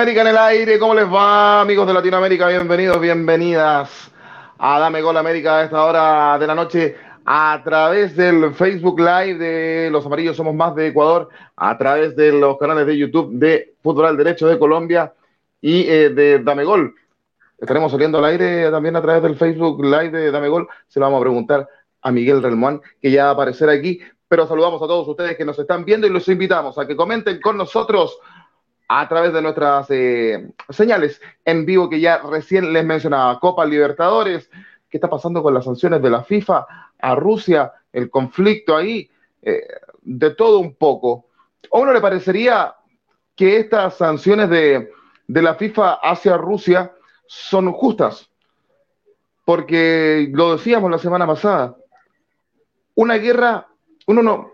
Dame con América en el aire, ¿cómo les va amigos de Latinoamérica? Bienvenidos, bienvenidas a Dame Gol América a esta hora de la noche a través del Facebook Live de Los Amarillos Somos Más de Ecuador, a través de los canales de YouTube de Fútbol Derecho de Colombia y eh, de Dame Gol. Estaremos saliendo al aire también a través del Facebook Live de Dame Gol. Se lo vamos a preguntar a Miguel Relmuán, que ya va a aparecer aquí. Pero saludamos a todos ustedes que nos están viendo y los invitamos a que comenten con nosotros a través de nuestras eh, señales en vivo que ya recién les mencionaba. Copa Libertadores, ¿qué está pasando con las sanciones de la FIFA a Rusia? El conflicto ahí, eh, de todo un poco. ¿A uno le parecería que estas sanciones de, de la FIFA hacia Rusia son justas? Porque lo decíamos la semana pasada, una guerra, uno no,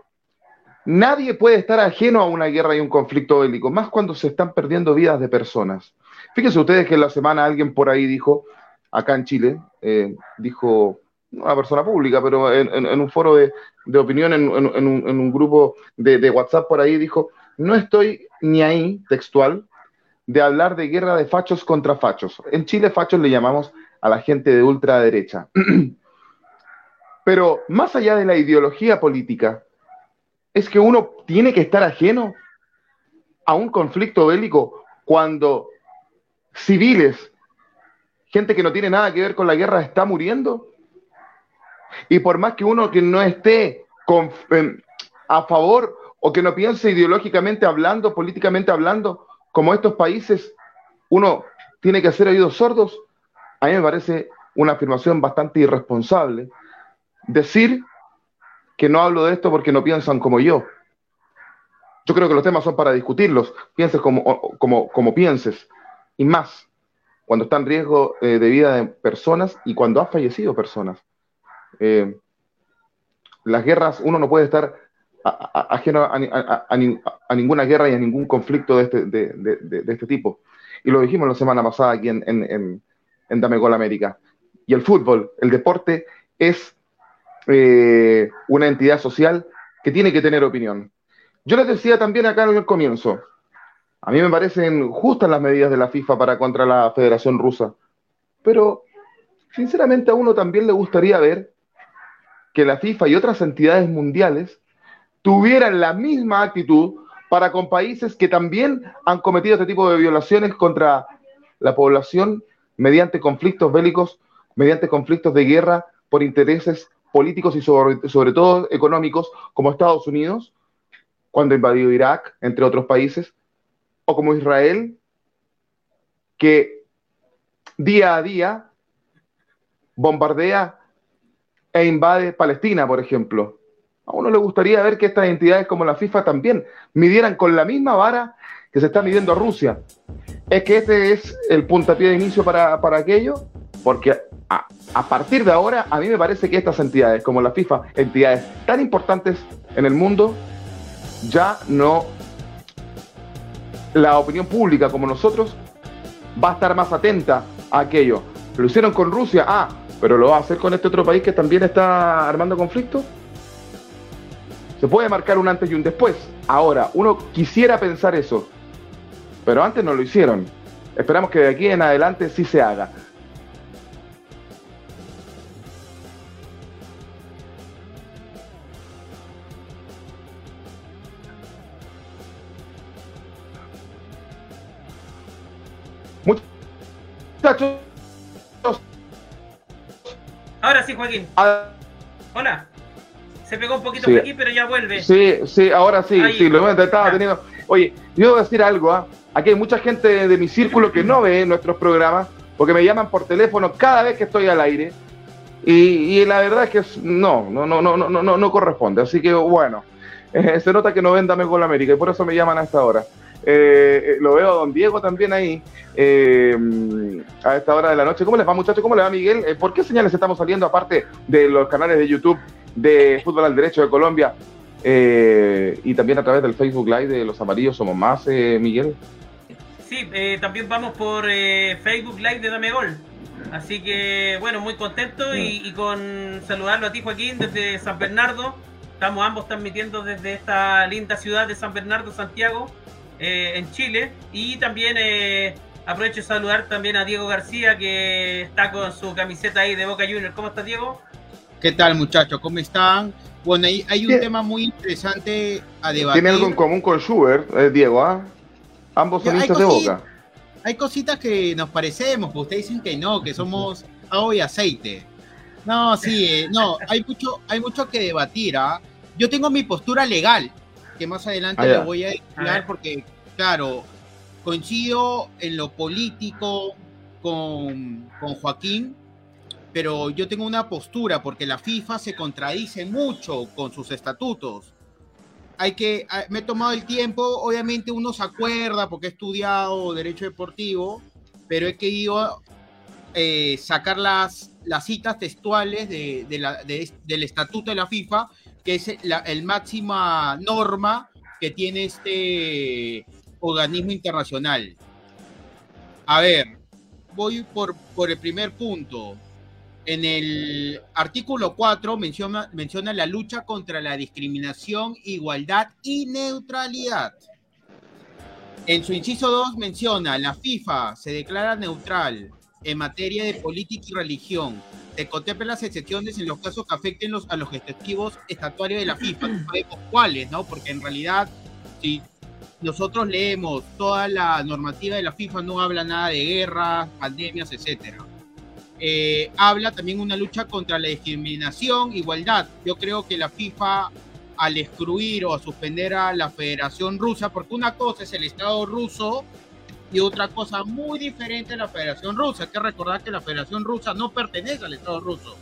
Nadie puede estar ajeno a una guerra y un conflicto bélico, más cuando se están perdiendo vidas de personas. Fíjense ustedes que en la semana alguien por ahí dijo, acá en Chile, eh, dijo, una persona pública, pero en, un foro de, opinión, en, un, grupo de, de, WhatsApp por ahí, dijo, no estoy ni ahí, textual, de hablar de guerra de fachos contra fachos. En Chile fachos le llamamos a la gente de ultraderecha. pero más allá de la ideología política, es que uno tiene que estar ajeno a un conflicto bélico cuando civiles, gente que no tiene nada que ver con la guerra, está muriendo. Y por más que uno que no esté a favor o que no piense ideológicamente hablando, políticamente hablando, como estos países, uno tiene que hacer oídos sordos, a mí me parece una afirmación bastante irresponsable. Decir que no hablo de esto porque no piensan como yo. Yo creo que los temas son para discutirlos, pienses como, como, pienses, y más cuando está en riesgo eh, de vida de personas y cuando ha fallecido personas. Eh, las guerras, uno no puede estar ajeno a, ninguna guerra y a ningún conflicto de este, de, este tipo. Y lo dijimos la semana pasada aquí en, en, en Dame Gol América. Y el fútbol, el deporte, es eh, una entidad social que tiene que tener opinión. Yo les decía también acá en el comienzo, a mí me parecen justas las medidas de la FIFA para contra la Federación Rusa, pero sinceramente a uno también le gustaría ver que la FIFA y otras entidades mundiales tuvieran la misma actitud para con países que también han cometido este tipo de violaciones contra la población mediante conflictos bélicos, mediante conflictos de guerra por intereses políticos y sobre, todo económicos como Estados Unidos, cuando invadió Irak, entre otros países, o como Israel, que día a día bombardea e invade Palestina, por ejemplo. A uno le gustaría ver que estas entidades como la FIFA también midieran con la misma vara que se está midiendo a Rusia. Es que este es el puntapié de inicio para, para aquello, porque a, partir de ahora, a mí me parece que estas entidades, como la FIFA, entidades tan importantes en el mundo, ya no. La opinión pública, como nosotros, va a estar más atenta a aquello. Lo hicieron con Rusia, ah, pero lo va a hacer con este otro país que también está armando conflicto. Se puede marcar un antes y un después. Ahora, uno quisiera pensar eso, pero antes no lo hicieron. Esperamos que de aquí en adelante sí se haga. Ahora sí, Joaquín. Hola. Se pegó un poquito por aquí, pero ya vuelve. Sí, sí, ahora sí, sí, lo hemos intentado teniendo. Oye, yo voy a decir algo, ¿ah? Aquí hay mucha gente de mi círculo que no ve nuestros programas porque me llaman por teléfono cada vez que estoy al aire. Y, la verdad es que no, no, no, no, no, no, no corresponde. Así que bueno, se nota que no ven Dame con América y por eso me llaman a esta hora. Eh, eh, lo veo a don Diego también ahí eh, a esta hora de la noche. ¿Cómo les va, muchachos? ¿Cómo le va, Miguel? ¿Por qué señales estamos saliendo, aparte de los canales de YouTube de Fútbol al Derecho de Colombia y también a través del Facebook Live de Los Amarillos Somos Más, Miguel? Sí, también vamos por Facebook Live de Dame Gol. Así que, bueno, muy contento y, con saludarlo a ti, Joaquín, desde San Bernardo. Estamos ambos transmitiendo desde esta linda ciudad de San Bernardo, Santiago, eh, en Chile. Y también eh, aprovecho de saludar también a Diego García, que está con su camiseta ahí de Boca Juniors. ¿Cómo estás, Diego? ¿Qué tal, muchachos? ¿Cómo están? Bueno, hay, hay un tema muy interesante a debatir. Tiene algo en común con Schubert, eh, Diego, ¿ah? Ambos son hinchas de Boca hay cositas que nos parecemos, pues ustedes dicen que no, que somos agua y aceite. No, sí, eh, no, hay mucho, hay mucho que debatir. ¿ah? Yo tengo mi postura legal, que más adelante ah, lo voy a explicar porque, claro, coincido en lo político con, con Joaquín, pero yo tengo una postura porque la FIFA se contradice mucho con sus estatutos. Hay que, ah, me he tomado el tiempo, obviamente uno se acuerda porque he estudiado derecho deportivo, pero he querido eh, sacar las, las citas textuales de, del estatuto de la FIFA, que es la el máxima norma que tiene este organismo internacional. A ver, voy por, por el primer punto. En el artículo 4 menciona, menciona la lucha contra la discriminación, igualdad y neutralidad. En su inciso 2 menciona, la FIFA se declara neutral en materia de política y religión. Se contemplan las excepciones en los casos que afecten a los objetivos estatuarios de la FIFA. No sabemos cuáles, ¿no? Porque en realidad, si nosotros leemos toda la normativa de la FIFA, no habla nada de guerras, pandemias, etcétera. Eh, habla también una lucha contra la discriminación, igualdad. Yo creo que la FIFA al excluir o a suspender a la Federación Rusa, porque una cosa es el Estado ruso y otra cosa muy diferente a la Federación Rusa. Hay que recordar que la Federación Rusa no pertenece al Estado ruso,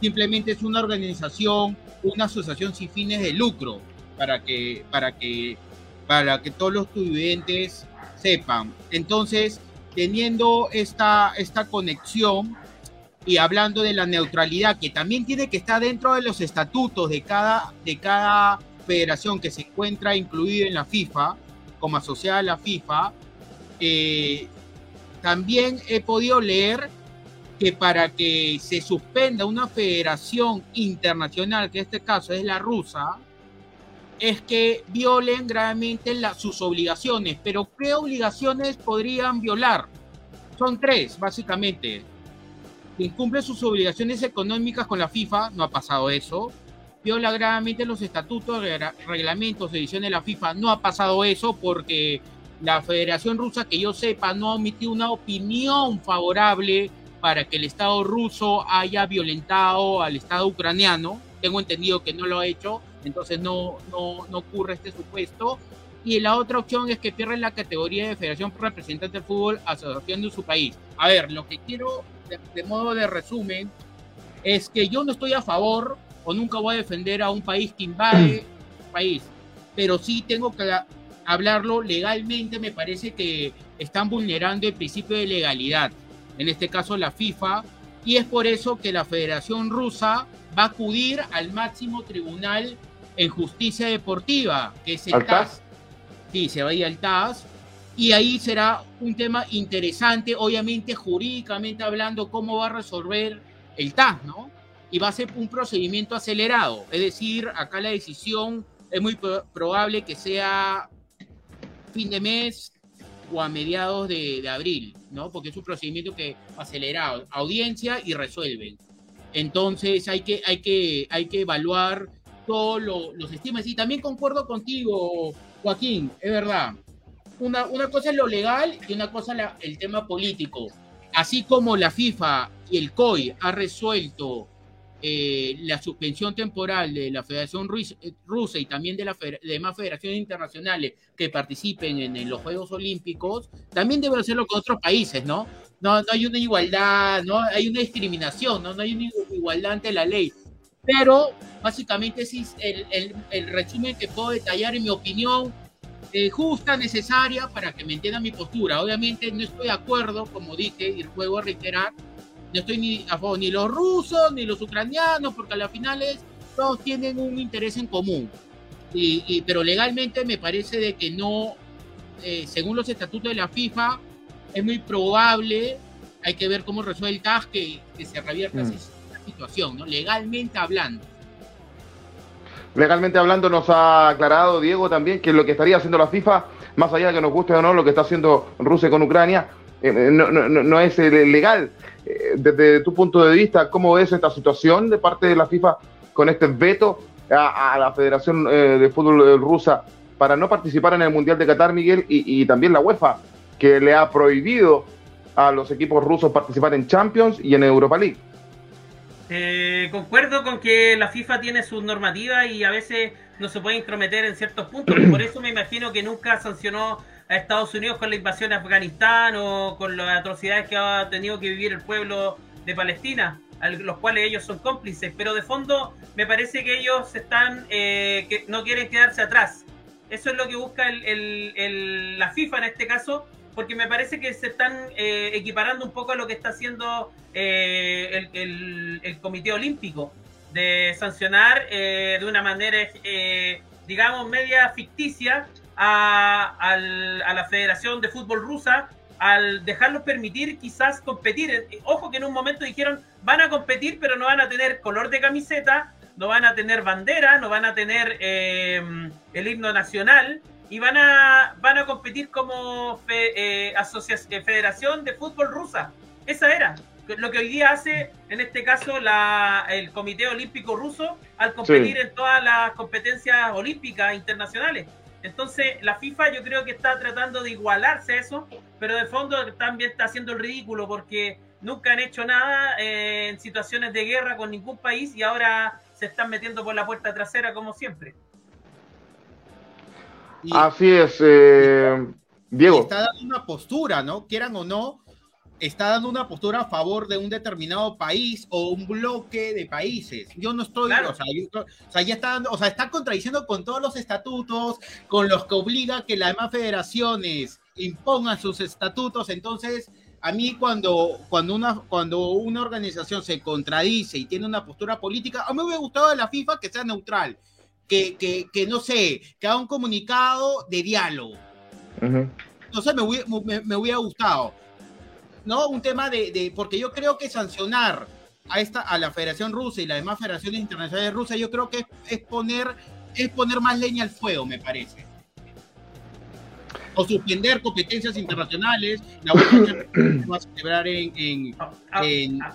simplemente es una organización, una asociación sin fines de lucro, para que, para que, para que todos los estudiantes sepan. Entonces, teniendo esta, esta conexión, y hablando de la neutralidad, que también tiene que estar dentro de los estatutos de cada, de cada federación que se encuentra incluida en la FIFA, como asociada a la FIFA, eh, también he podido leer que para que se suspenda una federación internacional, que en este caso es la rusa, es que violen gravemente sus obligaciones. Pero ¿qué obligaciones podrían violar? Son tres, básicamente incumple sus obligaciones económicas con la FIFA, no ha pasado eso. Viola gravemente los estatutos, reglamentos, ediciones de la FIFA, no ha pasado eso porque la Federación Rusa, que yo sepa, no ha emitido una opinión favorable para que el Estado ruso haya violentado al Estado ucraniano. Tengo entendido que no lo ha hecho, entonces no, no, no ocurre este supuesto. Y la otra opción es que pierden la categoría de Federación Representante del Fútbol Asociación de su país. A ver, lo que quiero de, modo de resumen, es que yo no estoy a favor o nunca voy a defender a un país que invade país, pero sí tengo que hablarlo legalmente, me parece que están vulnerando el principio de legalidad, en este caso la FIFA, y es por eso que la Federación Rusa va a acudir al máximo tribunal en justicia deportiva, que es el TAS. Sí, se va a ir al TAS y ahí será un tema interesante, obviamente jurídicamente hablando, cómo va a resolver el TAS, ¿no? Y va a ser un procedimiento acelerado, es decir, acá la decisión es muy probable que sea fin de mes o a mediados de, abril, ¿no? Porque es un procedimiento que acelerado, audiencia y resuelven. Entonces hay que, hay que, hay que evaluar todos los estímulos. Y también concuerdo contigo, Joaquín, es verdad una, cosa es lo legal y una cosa el tema político. Así como la FIFA y el COI ha resuelto eh, la suspensión temporal de la Federación Rusa y también de las demás federaciones internacionales que participen en, los Juegos Olímpicos, también debe hacerlo con otros países, ¿no? ¿no? No hay una igualdad, no hay una discriminación, no, no hay una igualdad ante la ley. Pero básicamente es el, el, el resumen que puedo detallar en mi opinión eh, justa, necesaria para que me entienda mi postura. Obviamente no estoy de acuerdo, como dije, y juego a reiterar, no estoy ni a favor ni los rusos ni los ucranianos, porque a las finales todos tienen un interés en común. Y, pero legalmente me parece de que no, eh, según los estatutos de la FIFA, es muy probable hay que ver cómo resuelve el CAS que, se revierta mm. esa situación, ¿no? Legalmente hablando. Legalmente hablando, nos ha aclarado Diego también que lo que estaría haciendo la FIFA, más allá de que nos guste o no, lo que está haciendo Rusia con Ucrania, eh, no, no, no, es legal. Desde tu punto de vista, ¿cómo ves esta situación de parte de la FIFA con este veto a, la Federación de Fútbol Rusa para no participar en el Mundial de Qatar, Miguel, y, también la UEFA, que le ha prohibido a los equipos rusos participar en Champions y en Europa League. Eh, concuerdo con que la FIFA tiene sus normativas y a veces no se puede intrometer en ciertos puntos. Por eso me imagino que nunca sancionó a Estados Unidos con la invasión de Afganistán o con las atrocidades que ha tenido que vivir el pueblo de Palestina, los cuales ellos son cómplices. Pero de fondo me parece que ellos están, eh, que no quieren quedarse atrás. Eso es lo que busca la FIFA en este caso, porque me parece que se están eh, equiparando un poco a lo que está haciendo eh, el, Comité Olímpico, de sancionar de una manera, digamos, media ficticia a, la Federación de Fútbol Rusa al dejarlos permitir quizás competir. Ojo que en un momento dijeron van a competir pero no van a tener color de camiseta, no van a tener bandera, no van a tener eh, el himno nacional y van a, van a competir como eh, asociación, eh, Federación de Fútbol Rusa. Esa era lo que hoy día hace, en este caso, la, el Comité Olímpico Ruso al competir en todas las competencias olímpicas internacionales. Entonces, la FIFA yo creo que está tratando de igualarse a eso, pero de fondo también está haciendo el ridículo porque nunca han hecho nada en situaciones de guerra con ningún país y ahora se están metiendo por la puerta trasera como siempre. Así es, eh, Diego. Está dando una postura, ¿no? Quieran o no, está dando una postura a favor de un determinado país o un bloque de países. Yo no estoy, o, sea, ya está dando, o sea, está contradiciendo con todos los estatutos, con los que obliga que las demás federaciones impongan sus estatutos, entonces a mí cuando, cuando, una, cuando una organización se contradice y tiene una postura política, a mí me hubiera gustado de la FIFA que sea neutral, que, que, que no sé, que haga un comunicado de diálogo. Entonces me, hubiera, me, hubiera gustado. ¿No? Un tema de, de, porque yo creo que sancionar a esta a la Federación Rusa y las demás federaciones internacionales rusas, yo creo que es, es poner es poner más leña al fuego, me parece o suspender competencias internacionales. La va a celebrar en,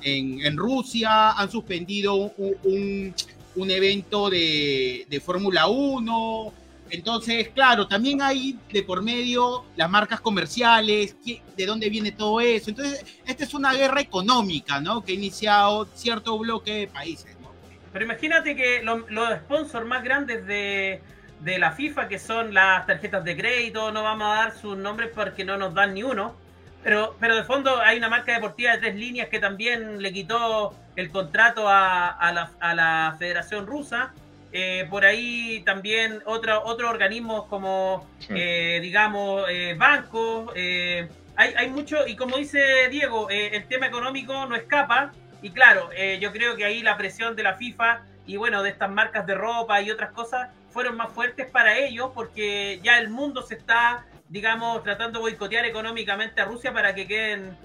en, Rusia. Han suspendido un, un, evento de, de Fórmula 1. Entonces, claro, también hay de por medio las marcas comerciales, de dónde viene todo eso. Entonces, esta es una guerra económica, ¿no? Que ha iniciado cierto bloque de países, ¿no? Pero imagínate que los sponsors más grandes de, de la FIFA, que son las tarjetas de crédito, no vamos a dar sus nombres porque no nos dan ni uno. Pero, pero de fondo hay una marca deportiva de tres líneas que también le quitó el contrato a, a, la, Federación Rusa. Eh, por ahí también otro, otros organismos como, eh, digamos, eh, bancos. hay, hay mucho, y como dice Diego, el tema económico no escapa. Y claro, yo creo que ahí la presión de la FIFA y bueno, de estas marcas de ropa y otras cosas fueron más fuertes para ellos porque ya el mundo se está, digamos, tratando de boicotear económicamente a Rusia para que queden,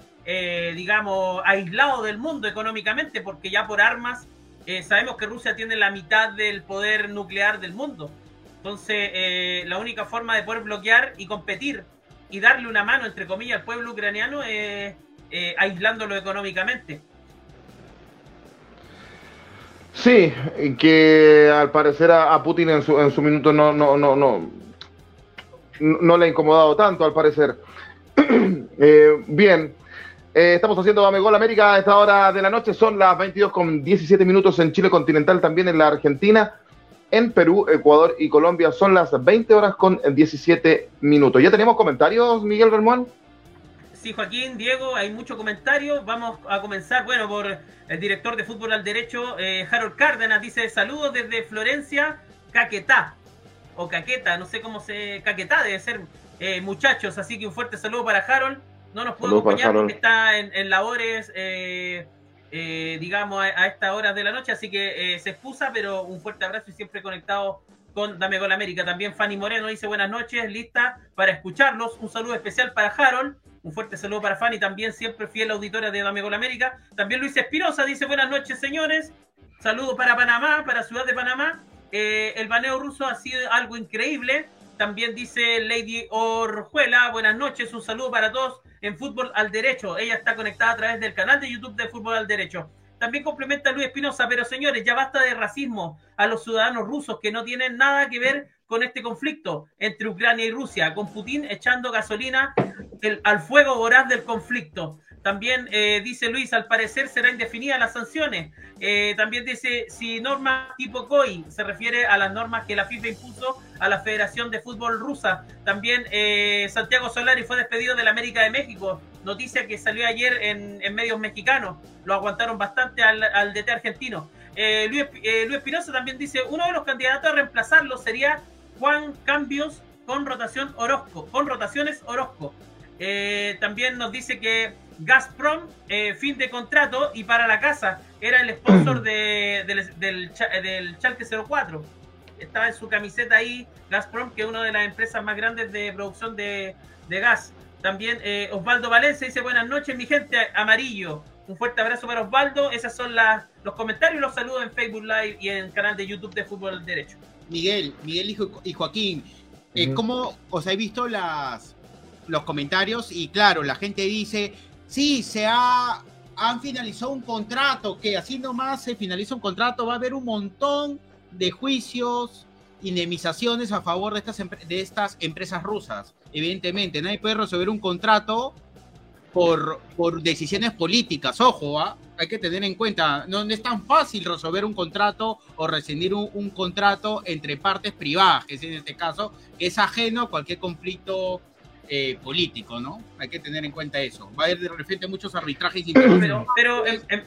digamos, aislados del mundo económicamente, porque ya por armas eh, sabemos que Rusia tiene la mitad del poder nuclear del mundo. Entonces, eh, la única forma de poder bloquear y competir y darle una mano, entre comillas, al pueblo ucraniano es aislándolo económicamente. Sí, que al parecer a, Putin en su, en su minuto no, no, no, no, no le ha incomodado tanto, al parecer. Eh, bien, eh, estamos haciendo Dame Gol América a esta hora de la noche. Son las 22 con 17 minutos en Chile continental, también en la Argentina. En Perú, Ecuador y Colombia son las 20 horas con 17 minutos. ¿Ya tenemos comentarios, Miguel Ramón? Sí, Joaquín, Diego, hay muchos comentarios. Vamos a comenzar, bueno, por el director de fútbol al derecho, eh, Harold Cárdenas, dice saludos desde Florencia, Caquetá, o Caqueta, no sé cómo se... Caquetá debe ser, eh, muchachos, así que un fuerte saludo para Harold. No nos puede acompañar porque está en, labores, eh, digamos, a, a estas horas de la noche, así que se excusa, pero un fuerte abrazo y siempre conectado con Dame Gol América. También Fanny Moreno dice buenas noches, lista para escucharlos. Un saludo especial para Harold. Un fuerte saludo para Fanny, también siempre fiel auditora de Dame Gol América. También Luis Espirosa dice buenas noches, señores. Saludo para Panamá, para Ciudad de Panamá. Eh, el baneo ruso ha sido algo increíble. También dice Lady Orjuela, buenas noches, un saludo para todos en Fútbol al Derecho. Ella está conectada a través del canal de YouTube de Fútbol al Derecho. También complementa Luis Espinosa, pero señores, ya basta de racismo a los ciudadanos rusos que no tienen nada que ver con este conflicto entre Ucrania y Rusia, con Putin echando gasolina al fuego voraz del conflicto. También eh, dice Luis, al parecer será indefinida las sanciones. Eh, también dice, si norma tipo COI se refiere a las normas que la FIFA impuso a la Federación de Fútbol Rusa. También eh, Santiago Solari fue despedido de la América de México. Noticia que salió ayer en, medios mexicanos. Lo aguantaron bastante al, al DT argentino. Luis, Luis Espinosa también dice, uno de los candidatos a reemplazarlo sería Juan Cambios con rotación Orozco, con rotaciones Orozco. también nos dice que Gazprom, eh, fin de contrato, y para la casa era el sponsor de, del, del, del Chalke 04. Estaba en su camiseta ahí, Gazprom, que es una de las empresas más grandes de producción de, gas. También eh, Osvaldo Valencia dice buenas noches, mi gente amarillo. Un fuerte abrazo para Osvaldo. Esos son las, los comentarios los saludos en Facebook Live y en el canal de YouTube de Fútbol Derecho. Miguel, Miguel y Joaquín, eh, ¿cómo os he visto las, los comentarios? Y claro, la gente dice, Sí, se ha, han finalizado un contrato, que así nomás se finaliza un contrato, va a haber un montón de juicios, indemnizaciones a favor de estas, de estas empresas rusas. Evidentemente, nadie puede resolver un contrato por, por decisiones políticas. Ojo, ¿ah? hay que tener en cuenta, no, es tan fácil resolver un contrato o rescindir un, un, contrato entre partes privadas, que es en este caso, que es ajeno a cualquier conflicto eh, político, ¿no? Hay que tener en cuenta eso. Va a haber de repente muchos arbitrajes pero, pero en, en,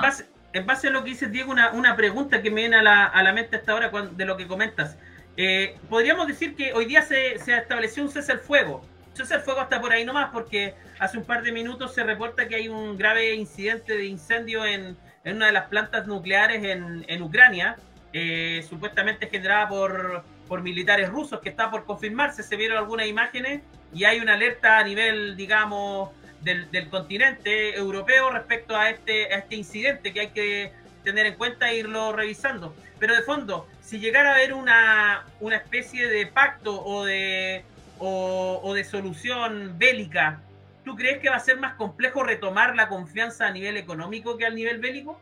base, en, base, a lo que dice Diego, una, una pregunta que me viene a la, a la mente hasta ahora de lo que comentas. Eh, podríamos decir que hoy día se, se estableció un cese al fuego. Cese al fuego hasta por ahí nomás, porque hace un par de minutos se reporta que hay un grave incidente de incendio en, en una de las plantas nucleares en, en Ucrania, eh, supuestamente generada por, por militares rusos, que está por confirmarse. Se vieron algunas imágenes y hay una alerta a nivel, digamos, del, continente europeo respecto a este, a este incidente que hay que tener en cuenta e irlo revisando. Pero de fondo, si llegara a haber una, una especie de pacto o de, o, de solución bélica, ¿tú crees que va a ser más complejo retomar la confianza a nivel económico que al nivel bélico?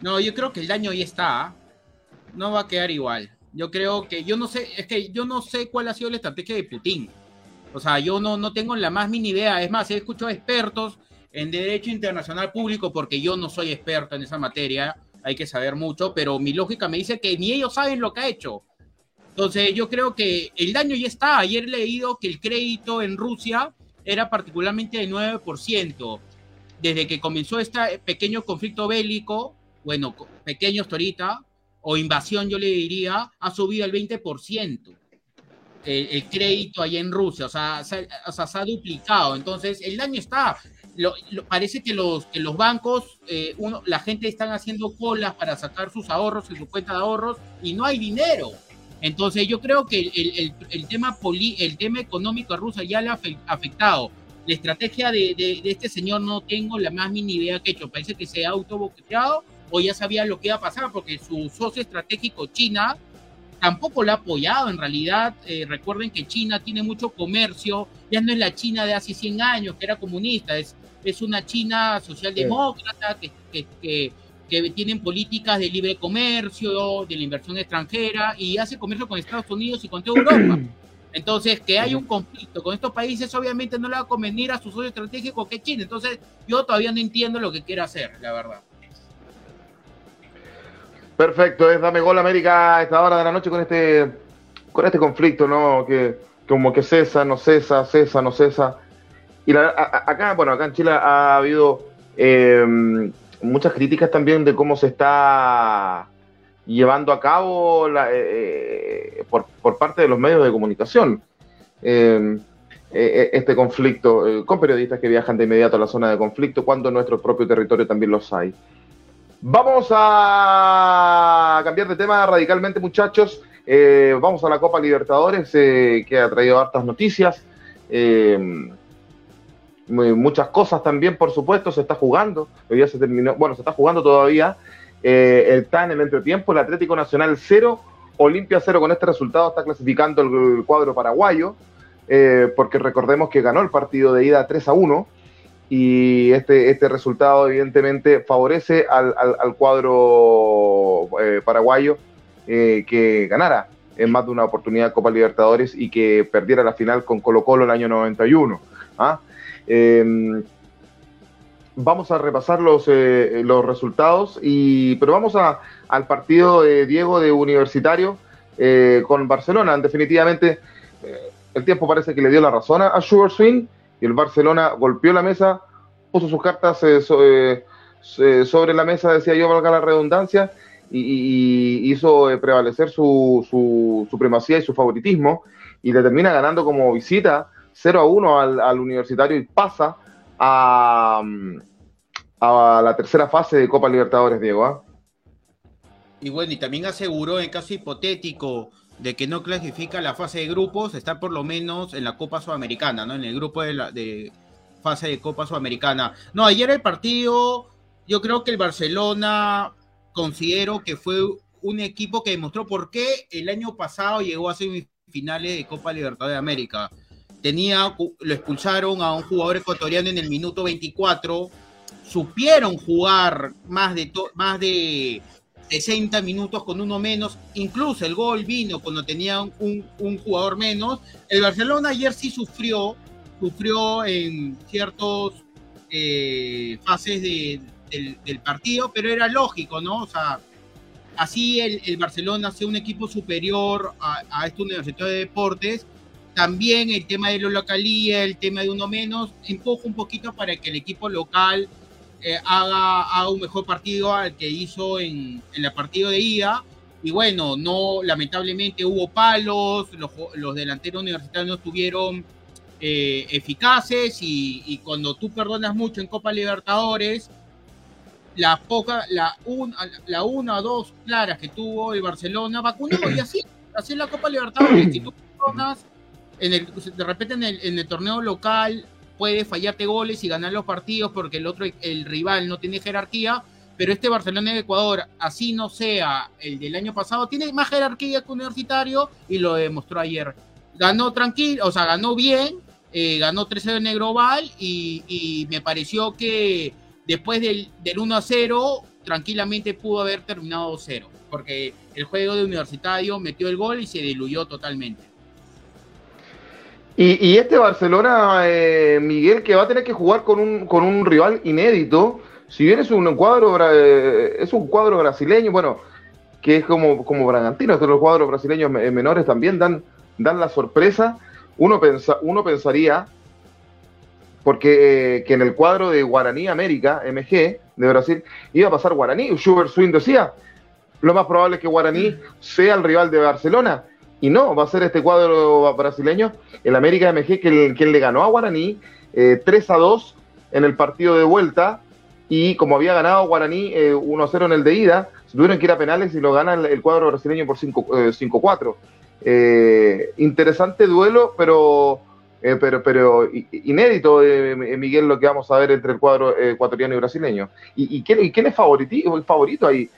No, yo creo que el daño ahí está. ¿ah? No va a quedar igual. Yo creo que, yo no sé, es que yo no sé cuál ha sido la estrategia de Putin. O sea, yo no, no tengo la más mini idea. Es más, he escuchado expertos en derecho internacional público porque yo no soy experto en esa materia, hay que saber mucho, pero mi lógica me dice que ni ellos saben lo que ha hecho. Entonces yo creo que el daño ya está. Ayer he leído que el crédito en Rusia era particularmente de 9%. Desde que comenzó este pequeño conflicto bélico, bueno, pequeño hasta o invasión yo le diría, ha subido al 20% el, crédito allá en Rusia, o sea, se, o sea, se ha duplicado. Entonces, el daño está. Lo, parece que los, que los bancos, eh, uno, la gente están haciendo colas para sacar sus ahorros en su cuenta de ahorros y no hay dinero. Entonces yo creo que el, el, el tema, poli, el tema económico a Rusia ya le ha afectado. La estrategia de, de, de, este señor no tengo la más mini idea que hecho. Parece que se ha autoboqueteado o ya sabía lo que iba a pasar porque su socio estratégico China tampoco lo ha apoyado en realidad. Eh, recuerden que China tiene mucho comercio, ya no es la China de hace 100 años, que era comunista, es, es una China socialdemócrata que, que, que, que tienen políticas de libre comercio, de la inversión extranjera y hace comercio con Estados Unidos y con toda Europa. Entonces, que hay un conflicto con estos países, obviamente no le va a convenir a su socio estratégico que China. Entonces, yo todavía no entiendo lo que quiere hacer, la verdad. Perfecto, es Dame Gol América a esta hora de la noche con este, con este conflicto, ¿no? Que, como que cesa, no cesa, cesa, no cesa. Y acá, bueno, acá en Chile ha habido em, muchas críticas también de cómo se está llevando a cabo eh, eh, por, parte de los medios de comunicación em, e, e, este conflicto, eh, con periodistas que viajan de inmediato a la zona de conflicto, cuando nuestro propio territorio también los hay. Vamos a cambiar de tema radicalmente, muchachos. vamos a la Copa Libertadores, que ha traído hartas noticias. Muchas cosas también, por supuesto, se está jugando. Hoy día se terminó, bueno, se está jugando todavía. está en el entretiempo, el Atlético Nacional 0, Olimpia 0 con este resultado está clasificando el, cuadro paraguayo, eh, porque recordemos que ganó el partido de ida 3 a 1 y este, este resultado evidentemente favorece al, cuadro eh, paraguayo eh, que ganara en más de una oportunidad Copa Libertadores y que perdiera la final con Colo Colo el año 91. ¿ah? Em, vamos a repasar los, los resultados, y, pero vamos a, al partido de Diego de Universitario eh, con Barcelona. Definitivamente, eh, el tiempo parece que le dio la razón a Sugar Swing y el Barcelona golpeó la mesa, puso sus cartas eh, sobre la mesa, decía yo, valga la redundancia, y, hizo prevalecer su, su, supremacía y su favoritismo, y le termina ganando como visita 0 a 1 al, Universitario y pasa a, a la tercera fase de Copa Libertadores, Diego. ¿ah? Y bueno, y también aseguró en caso hipotético de que no clasifica la fase de grupos, está por lo menos en la Copa Sudamericana, ¿no? En el grupo de, la, de fase de Copa Sudamericana. No, ayer el partido, yo creo que el Barcelona considero que fue un equipo que demostró por qué el año pasado llegó a semifinales de Copa Libertadores de América. Tenía, lo expulsaron a un jugador ecuatoriano en el minuto 24, supieron jugar más de, más de 60 minutos con uno menos, incluso el gol vino cuando tenía un, jugador menos. El Barcelona ayer sí sufrió, sufrió en ciertas eh, fases del, partido, pero era lógico, ¿no? O sea, así el, Barcelona sea un equipo superior a, a este Universitario de Deportes, también el tema de la localía, el tema de uno menos, empuja un poquito para que el equipo local eh, haga, un mejor partido al que hizo en, en la partido de ida. Y bueno, no, lamentablemente hubo palos, los, delanteros universitarios no estuvieron eh, eficaces y, cuando tú perdonas mucho en Copa Libertadores, la poca, la, la una o dos claras que tuvo el Barcelona vacunó y así, así la Copa Libertadores. Si tú perdonas, en el, de repente en el, torneo local puede fallarte goles y ganar los partidos porque el otro, el rival no tiene jerarquía, pero este Barcelona de Ecuador, así no sea el del año pasado, tiene más jerarquía que Universitario y lo demostró ayer. Ganó tranquilo, o sea, ganó bien, eh, ganó 3-0 en el global y, me pareció que después del, del 1-0 tranquilamente pudo haber terminado 0, porque el juego de Universitario metió el gol y se diluyó totalmente. Y, este Barcelona, eh, Miguel, que va a tener que jugar con un, con un rival inédito, si bien es un cuadro, eh, es un cuadro brasileño, bueno, que es como, como Bragantino, que los cuadros brasileños menores también dan, dan la sorpresa, uno, pensa, uno pensaría, porque eh, que en el cuadro de Guaraní América, MG, de Brasil, iba a pasar Guaraní, Schubert Swing decía, lo más probable es que Guaraní sea el rival de Barcelona, y no, va a ser este cuadro brasileño, el América MG, que quien le ganó a Guaraní 3 eh, a 2 en el partido de vuelta. Y como había ganado Guaraní 1 a 0 en el de ida, tuvieron que ir a penales y lo gana el, cuadro brasileño por 5-4. Eh, eh, interesante duelo, pero, pero, pero inédito, Miguel, lo que vamos a ver entre el cuadro ecuatoriano y brasileño. ¿Y, quién, quién, es favorito, favorito ahí?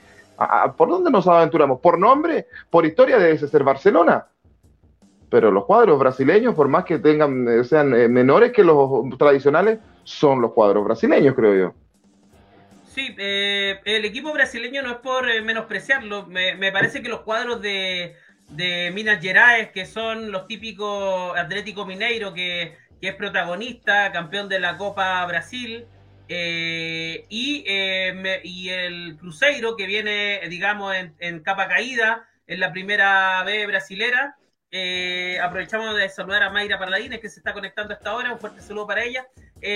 ¿Por dónde nos aventuramos? ¿Por nombre? ¿Por historia debe ser Barcelona? Pero los cuadros brasileños, por más que tengan, eh, sean eh, menores que los tradicionales, son los cuadros brasileños, creo yo. Sí, eh, el equipo brasileño no es por menospreciarlo. Me, parece que los cuadros de, Minas Gerais, que son los típicos Atlético Mineiro, que es protagonista, campeón de la Copa Brasil, eh, y, eh, y, el Cruzeiro, que viene, digamos, en, capa caída en la primera B brasilera. Eh, aprovechamos de saludar a Mayra Parladines, que se está conectando hasta ahora. Un fuerte saludo para ella.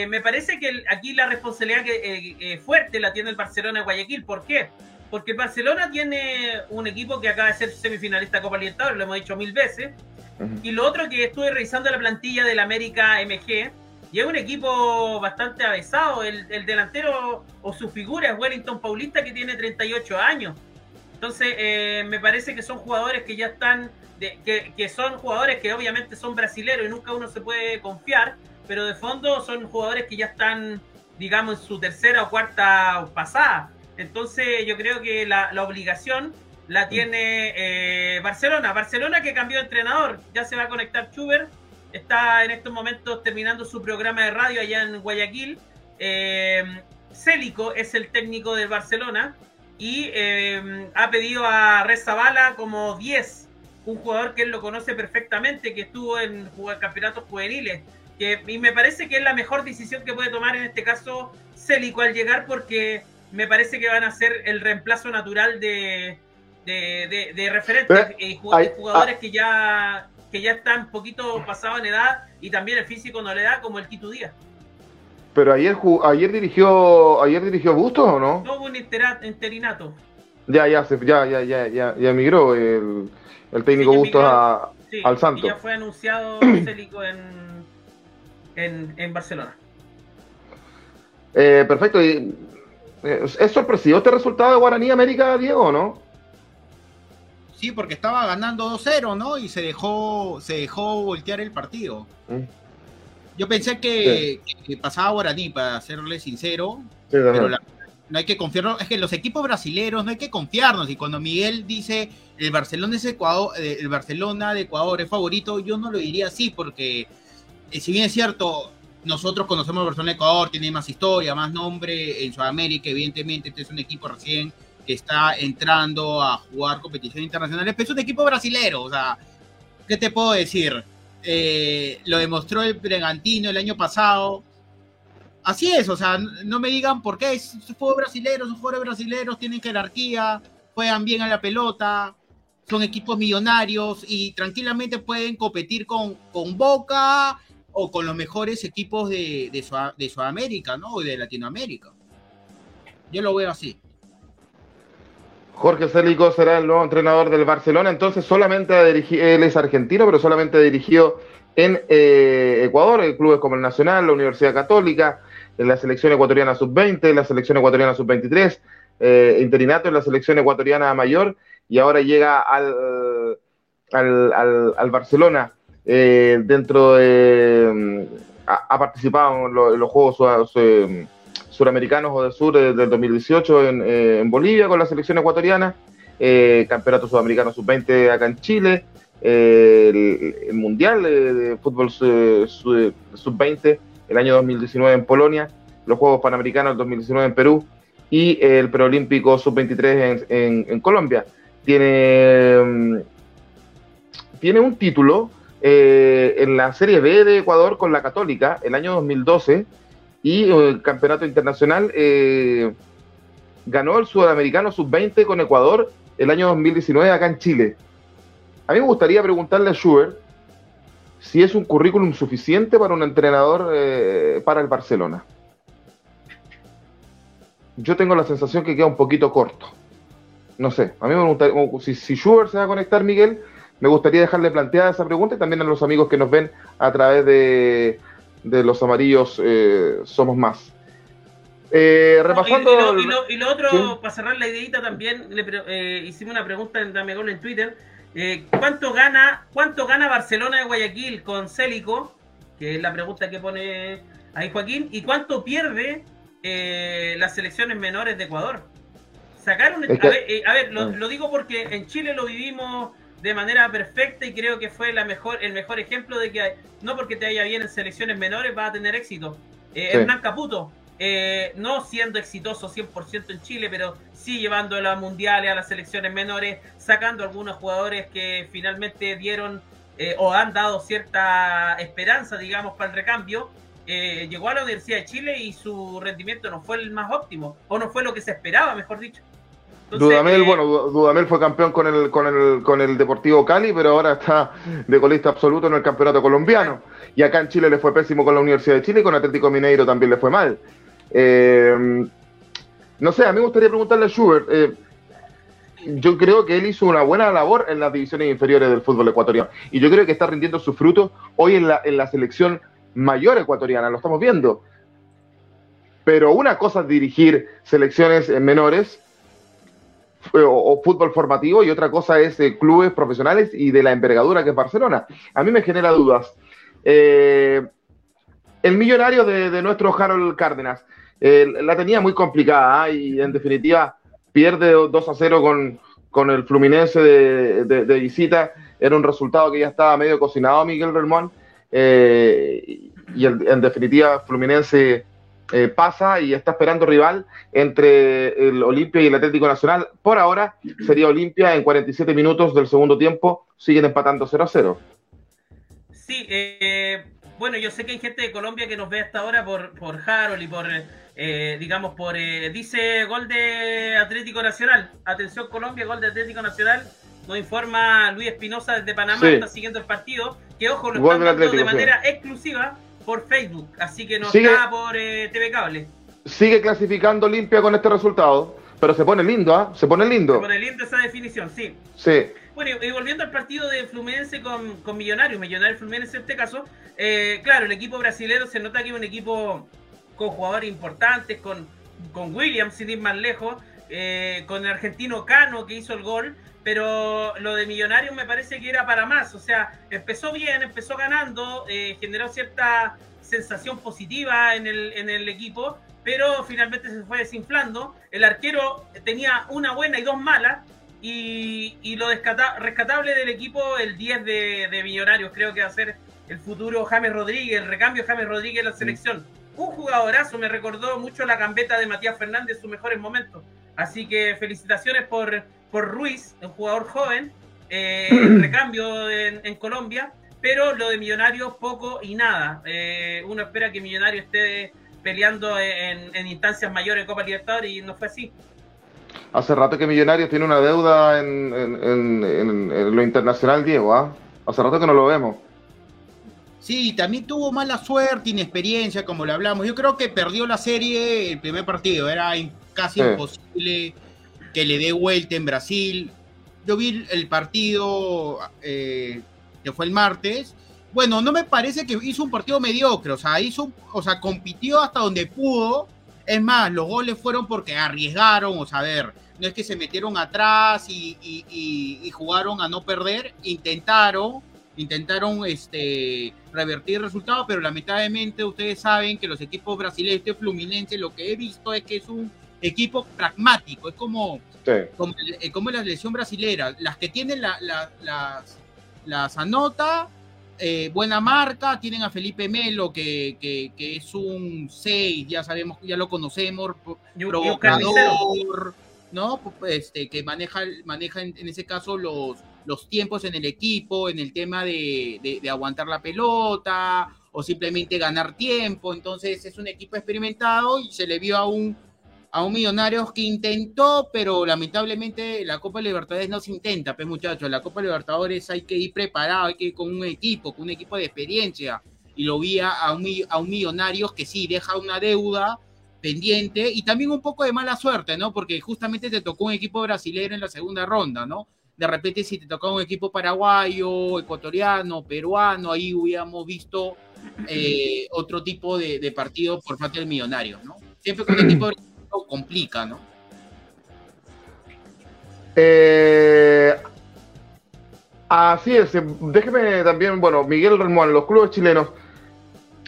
me parece que aquí la responsabilidad que, fuerte la tiene el Barcelona de Guayaquil. ¿Por qué? Porque el Barcelona tiene un equipo que acaba de ser semifinalista de Copa Libertadores, lo hemos dicho mil veces. Y lo otro que estuve revisando la plantilla del América MG, y es un equipo bastante avesado. El, delantero o su figura es Wellington Paulista, que tiene 38 años. Entonces, eh, me parece que son jugadores que ya están, que, que, son jugadores que obviamente son brasileños y nunca uno se puede confiar, pero de fondo son jugadores que ya están, digamos, en su tercera o cuarta pasada. Entonces, yo creo que la, obligación la tiene eh, Barcelona. Barcelona que cambió de entrenador, ya se va a conectar Chuber, está en estos momentos terminando su programa de radio allá en Guayaquil. Eh, Célico es el técnico de Barcelona y eh, ha pedido a Rezabala como 10, un jugador que él lo conoce perfectamente, que estuvo en campeonatos juveniles. Que, y me parece que es la mejor decisión que puede tomar en este caso Célico al llegar porque me parece que van a ser el reemplazo natural de, de, referentes y jugadores, que ya que ya están un poquito pasados en edad y también el físico no le da como el Quito Díaz. Pero ayer ayer dirigió ayer dirigió Bustos o no? No hubo un interinato. Ya, ya, ya, ya, ya, ya, ya emigró el, el técnico Bustos al Santo. ya fue anunciado Célico en, en, en Barcelona. Eh, perfecto. Eh, ¿Es sorpresivo este resultado de Guaraní América, Diego, no? Sí, porque estaba ganando 2-0, ¿no? Y se dejó, se dejó voltear el partido. Yo pensé que, pasaba Guaraní, para serle sincero, pero no hay que confiarnos. Es que los equipos brasileños no hay que confiarnos. Y cuando Miguel dice el Barcelona es Ecuador, eh, el Barcelona de Ecuador es favorito, yo no lo diría así, porque eh, si bien es cierto, nosotros conocemos al Barcelona de Ecuador, tiene más historia, más nombre en Sudamérica, evidentemente, este es un equipo recién que está entrando a jugar competiciones internacionales, pero es un equipo brasilero, o sea, ¿qué te puedo decir? Eh, lo demostró el Bragantino el año pasado. Así es, o sea, no me digan por qué, son juegos brasileños, son jugadores brasileños, tienen jerarquía, juegan bien a la pelota, son equipos millonarios y tranquilamente pueden competir con, con Boca o con los mejores equipos de, de, Sudamérica, ¿no? O de Latinoamérica. Yo lo veo así. Jorge Célico será el nuevo entrenador del Barcelona, entonces solamente ha dirigido, él es argentino, pero solamente ha dirigido en eh, Ecuador, en clubes como el Nacional, la Universidad Católica, en la selección ecuatoriana sub-20, la selección ecuatoriana sub-23, eh, interinato en la selección ecuatoriana mayor, y ahora llega al, al, Barcelona. Eh, dentro de. Ha, participado en, los Juegos suramericanos o del sur del 2018 en, eh, en, Bolivia con la selección ecuatoriana, eh, Campeonato Sudamericano Sub-20 acá en Chile, eh, el, Mundial de, Fútbol Sub-20 el año 2019 en Polonia, los Juegos Panamericanos del 2019 en Perú y el Preolímpico Sub-23 en, en, Colombia. Tiene, mm, tiene un título en la Serie B de Ecuador con la Católica el año 2012 y eh, el campeonato internacional eh, ganó el sudamericano sub-20 con Ecuador el año 2019 acá en Chile. A mí me gustaría preguntarle a Schubert si es un currículum suficiente para un entrenador eh, para el Barcelona. Yo tengo la sensación que queda un poquito corto. No sé, a mí me gustaría, si, si Schubert se va a conectar, Miguel, me gustaría dejarle planteada esa pregunta y también a los amigos que nos ven a través de, de los amarillos eh, somos más. Eh, repasando. y, lo, otro, para cerrar la ideita también, le, eh, hicimos una pregunta en Dame Gol en Twitter. ¿cuánto, gana, ¿Cuánto gana Barcelona de Guayaquil con Célico? Que es la pregunta que pone ahí Joaquín. ¿Y cuánto pierde las selecciones menores de Ecuador? Sacaron. a ver, lo, ah. lo digo porque en Chile lo vivimos de manera perfecta y creo que fue la mejor, el mejor ejemplo de que no porque te vaya bien en selecciones menores va a tener éxito. Eh, Hernán Caputo, eh, no siendo exitoso 100% en Chile, pero sí llevando a las mundiales, a las selecciones menores, sacando algunos jugadores que finalmente dieron eh, o han dado cierta esperanza, digamos, para el recambio. llegó a la Universidad de Chile y su rendimiento no fue el más óptimo, o no fue lo que se esperaba, mejor dicho. Dudamel, eh, bueno, Dudamel fue campeón con el, con, el, con el Deportivo Cali, pero ahora está de colista absoluto en el campeonato colombiano. Y acá en Chile le fue pésimo con la Universidad de Chile y con Atlético Mineiro también le fue mal. Eh, no sé, a mí me gustaría preguntarle a Schubert. Eh, yo creo que él hizo una buena labor en las divisiones inferiores del fútbol ecuatoriano. Y yo creo que está rindiendo sus frutos hoy en la, en la selección mayor ecuatoriana, lo estamos viendo. Pero una cosa es dirigir selecciones menores o, fútbol formativo y otra cosa es clubes profesionales y de la envergadura que es Barcelona. A mí me genera dudas. el millonario de, nuestro Harold Cárdenas la tenía muy complicada ¿ah? y en definitiva pierde 2 a 0 con, con el Fluminense de, visita. Era un resultado que ya estaba medio cocinado Miguel Relmón. Eh, y en, definitiva, Fluminense eh, pasa y está esperando rival entre el Olimpia y el Atlético Nacional. Por ahora sería Olimpia en 47 minutos del segundo tiempo. Siguen empatando 0 a 0. Sí, eh, bueno, yo sé que hay gente de Colombia que nos ve hasta ahora por, por Harold y por eh, digamos, por eh, dice gol de Atlético Nacional. Atención Colombia, gol de Atlético Nacional. Nos informa Luis Espinosa desde Panamá, está siguiendo el partido. Que ojo, lo están de manera exclusiva por Facebook, así que no está por eh, TV Cable. Sigue clasificando limpia con este resultado, pero se pone lindo, ¿ah? Se pone lindo. Se pone lindo esa definición, sí. Sí. Bueno, y volviendo al partido de Fluminense con, con Millonarios, Millonarios Fluminense en este caso, claro, el equipo brasileño se nota que es un equipo con jugadores importantes, con, con Williams, sin ir más lejos, eh, con el argentino Cano que hizo el gol, pero lo de Millonarios me parece que era para más, o sea, empezó bien, empezó ganando, eh, generó cierta sensación positiva en el, en el equipo, pero finalmente se fue desinflando. El arquero tenía una buena y dos malas, y, y lo rescatable del equipo, el 10 de, de Millonarios, creo que va a ser el futuro James Rodríguez, el recambio James Rodríguez en la selección un jugadorazo, me recordó mucho la gambeta de Matías Fernández, sus mejores momentos. Así que felicitaciones por, por Ruiz, un jugador joven, eh, recambio en, Colombia, pero lo de Millonarios poco y nada. Eh, uno espera que Millonarios esté peleando en, instancias mayores de Copa Libertadores y no fue así. Hace rato que Millonarios tiene una deuda en, lo internacional, Diego. ¿ah? Hace rato que no lo vemos. Sí, también tuvo mala suerte, inexperiencia, como le hablamos. Yo creo que perdió la serie el primer partido. Era casi imposible que le dé vuelta en Brasil. Yo vi el partido eh, que fue el martes. Bueno, no me parece que hizo un partido mediocre. O sea, hizo, o sea, compitió hasta donde pudo. Es más, los goles fueron porque arriesgaron, o sea, no es que se metieron atrás y, y jugaron a no perder, intentaron, intentaron este, revertir el resultado, pero lamentablemente ustedes saben que los equipos brasileños, este Fluminense, lo que he visto es que es un equipo pragmático, es como, como, eh, como, la selección brasilera, las que tienen la, las, las anota, eh, buena marca, tienen a Felipe Melo, que, que, que es un 6, ya sabemos, ya lo conocemos, provocador, ¿no? Este, que maneja, maneja en, en ese caso los los tiempos en el equipo, en el tema de, aguantar la pelota o simplemente ganar tiempo. Entonces es un equipo experimentado y se le vio a un, a un Millonarios que intentó, pero lamentablemente la Copa Libertadores no se intenta, pues muchachos, la Copa Libertadores hay que ir preparado, hay que ir con un equipo, con un equipo de experiencia. Y lo vi a un, a un Millonarios que sí deja una deuda pendiente y también un poco de mala suerte, ¿no? Porque justamente te tocó un equipo brasileño en la segunda ronda, ¿no? de repente si te tocaba un equipo paraguayo, ecuatoriano, peruano, ahí hubiéramos visto eh, otro tipo de, partido por parte del millonario, ¿no? Siempre con el equipo complica, ¿no? Eh, así es, déjeme también, bueno, Miguel Ramón, los clubes chilenos,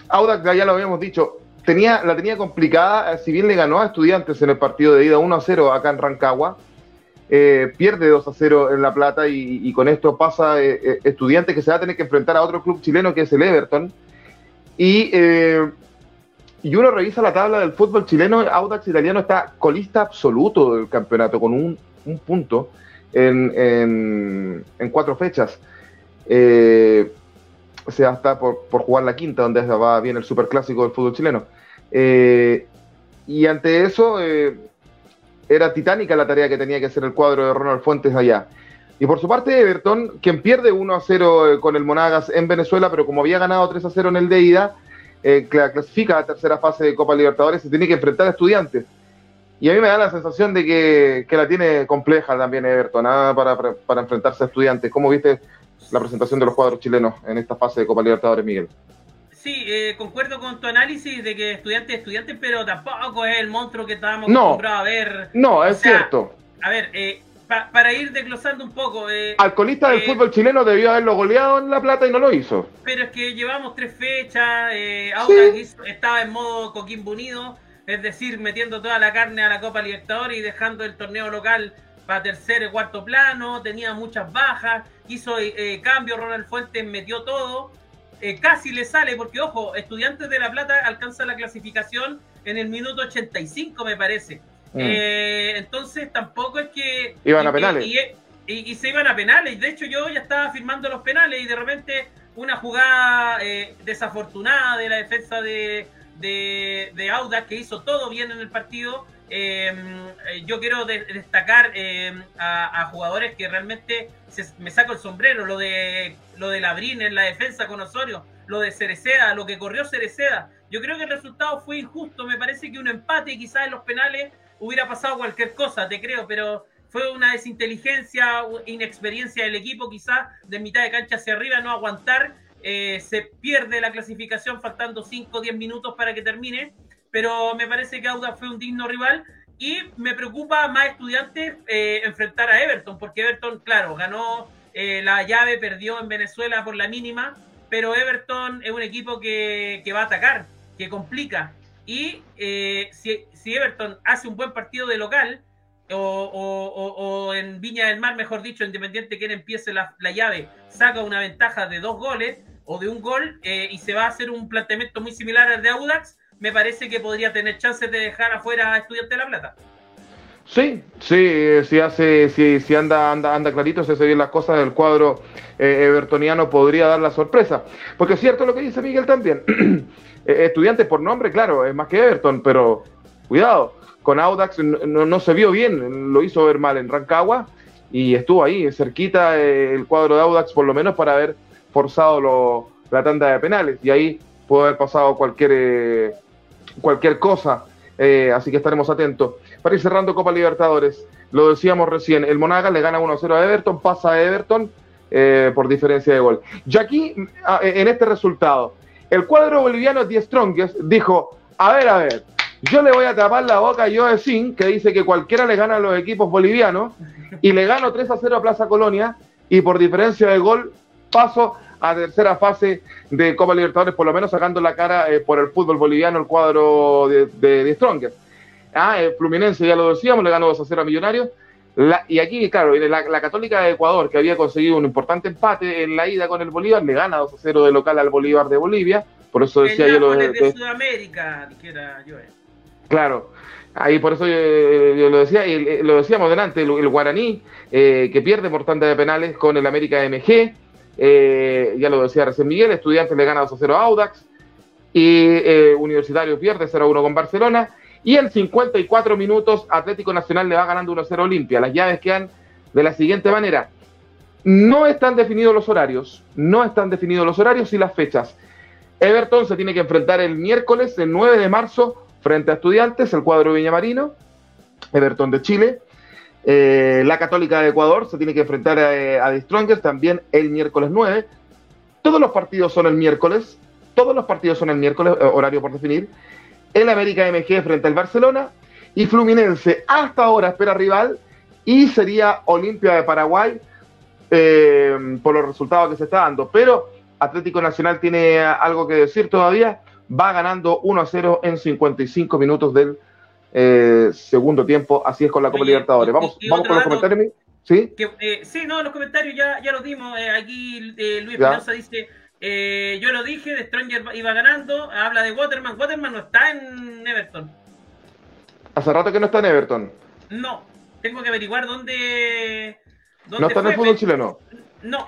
Audax, ya lo habíamos dicho, tenía, la tenía complicada, si bien le ganó a estudiantes en el partido de ida 1 a 0 acá en Rancagua, eh, pierde 2 a 0 en La Plata y, con esto pasa eh, eh, estudiante que se va a tener que enfrentar a otro club chileno que es el Everton. Y, y uno revisa la tabla del fútbol chileno, Audax Italiano está colista absoluto del campeonato con un, punto en, cuatro fechas. o sea, está por, jugar la quinta, donde va bien el superclásico del fútbol chileno. y ante eso, era titánica la tarea que tenía que hacer el cuadro de Ronald Fuentes allá. Y por su parte, Everton, quien pierde 1 a 0 eh, con el Monagas en Venezuela, pero como había ganado 3 a 0 en el de ida, eh, clasifica a la tercera fase de Copa Libertadores y tiene que enfrentar a estudiantes. Y a mí me da la sensación de que, la tiene compleja también Everton ¿ah? para, para, enfrentarse a estudiantes. ¿Cómo viste la presentación de los cuadros chilenos en esta fase de Copa Libertadores, Miguel? Sí, eh, concuerdo con tu análisis de que estudiante es estudiante, pero tampoco es el monstruo que estábamos acostumbrados a ver. No, es cierto. a ver, eh, para ir desglosando un poco. Eh, Alcoholista del fútbol chileno debió haberlo goleado en La Plata y no lo hizo. Pero es que llevamos tres fechas, eh, estaba en modo Coquimbo Unido, es decir, metiendo toda la carne a la Copa Libertadores y dejando el torneo local para tercer y cuarto plano, tenía muchas bajas, hizo eh, cambio, Ronald Fuentes metió todo, eh, casi le sale, porque ojo, Estudiantes de La Plata alcanza la clasificación en el minuto 85, me parece. Mm. Eh, entonces tampoco es que... Iban a penales. Y, se iban a penales. De hecho, yo ya estaba firmando los penales y de repente una jugada desafortunada de la defensa de, de, de Audax que hizo todo bien en el partido Em, eh, yo quiero destacar em, a, jugadores que realmente me saco el sombrero, lo de lo de Labrín en la defensa con Osorio, lo de Cereceda, lo que corrió Cereceda. Yo creo que el resultado fue injusto, me parece que un empate quizás en los penales hubiera pasado cualquier cosa, te creo, pero fue una desinteligencia, inexperiencia del equipo quizás de mitad de cancha hacia arriba, no aguantar, eh, se pierde la clasificación faltando 5 o 10 minutos para que termine pero me parece que Auda fue un digno rival y me preocupa más estudiantes eh, enfrentar a Everton, porque Everton, claro, ganó eh, la llave, perdió en Venezuela por la mínima, pero Everton es un equipo que, va a atacar, que complica. Y eh, si, Everton hace un buen partido de local, o, en Viña del Mar, mejor dicho, independiente quien empiece la, la, llave, saca una ventaja de dos goles o de un gol y se va a hacer un planteamiento muy similar al de Audax, me parece que podría tener chances de dejar afuera a Estudiante de La Plata. Sí, sí, si hace, si, si anda, anda, anda clarito, si se bien las cosas del cuadro eh, evertoniano podría dar la sorpresa. Porque es cierto lo que dice Miguel también. Eh, estudiante por nombre, claro, es más que Everton, pero cuidado, con Audax no, se vio bien, lo hizo ver mal en Rancagua y estuvo ahí, cerquita eh, el cuadro de Audax, por lo menos para haber forzado la tanda de penales. Y ahí pudo haber pasado cualquier cualquier cosa. Eh, así que estaremos atentos. Para ir cerrando Copa Libertadores, lo decíamos recién, el Monaga le gana 1-0 a Everton, pasa a Everton eh, por diferencia de gol. Y aquí, en este resultado, el cuadro boliviano The Strongest dijo, a ver, a ver, yo le voy a tapar la boca a Joe Sin, que dice que cualquiera le gana a los equipos bolivianos, y le gano 3 0 a Plaza Colonia, y por diferencia de gol paso a tercera fase de Copa Libertadores, por lo menos sacando la cara eh, por el fútbol boliviano el cuadro de, de, Stronger. Ah, el Fluminense, ya lo decíamos, le ganó 2 a 0 a Millonarios. Y aquí, claro, la, Católica de Ecuador, que había conseguido un importante empate en la ida con el Bolívar, le gana 2 a 0 de local al Bolívar de Bolivia. Por eso decía yo lo de, de Sudamérica, dijera yo. Claro, ahí por eso yo, lo decía, y lo decíamos delante, el, Guaraní, eh, que pierde por tanta de penales con el América MG. Eh, ya lo decía recién Miguel, Estudiantes le gana 2 a 0 a Audax y eh, Universitario pierde 0 a 1 con Barcelona. Y en 54 minutos Atlético Nacional le va ganando 1 a 0 a Olimpia. Las llaves quedan de la siguiente manera. No están definidos los horarios, no están definidos los horarios y las fechas. Everton se tiene que enfrentar el miércoles, el 9 de marzo, frente a Estudiantes, el cuadro Viñamarino, Everton de Chile. Eh, la Católica de Ecuador se tiene que enfrentar a, a Strongest también el miércoles 9. Todos los partidos son el miércoles. Todos los partidos son el miércoles, eh, horario por definir. El América MG frente al Barcelona. Y Fluminense hasta ahora espera rival. Y sería Olimpia de Paraguay eh, por los resultados que se está dando. Pero Atlético Nacional tiene algo que decir todavía. Va ganando 1 a 0 en 55 minutos del eh, segundo tiempo. Así es con la Copa Libertadores. Vamos, vamos con los comentarios. ¿Sí? Eh, sí, no, los comentarios ya, ya los dimos. Aquí Luis Espinosa dice: Yo lo dije, de Stranger iba ganando. Habla de Waterman. Waterman no está en Everton. Hace rato que no está en Everton. No, tengo que averiguar dónde. no está en el fútbol chileno. No,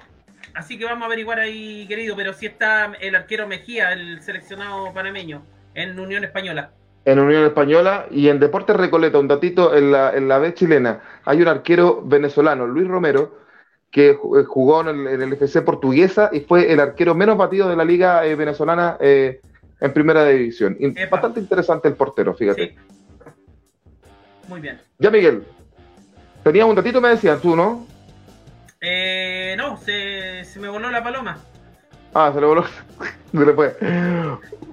así que vamos a averiguar ahí, querido. Pero sí está el arquero Mejía, el seleccionado panameño, en Unión Española en Unión Española y en Deportes Recoleta, un datito en la, en la B chilena, hay un arquero venezolano, Luis Romero, que eh, jugó en el, FC Portuguesa y fue el arquero menos batido de la liga eh, venezolana eh, en primera división. Bastante interesante el portero, fíjate. Muy bien. Ya, Miguel, tenía un datito, me decías tú, ¿no? no, se, se me voló la paloma. Ah, se le voló. se le fue.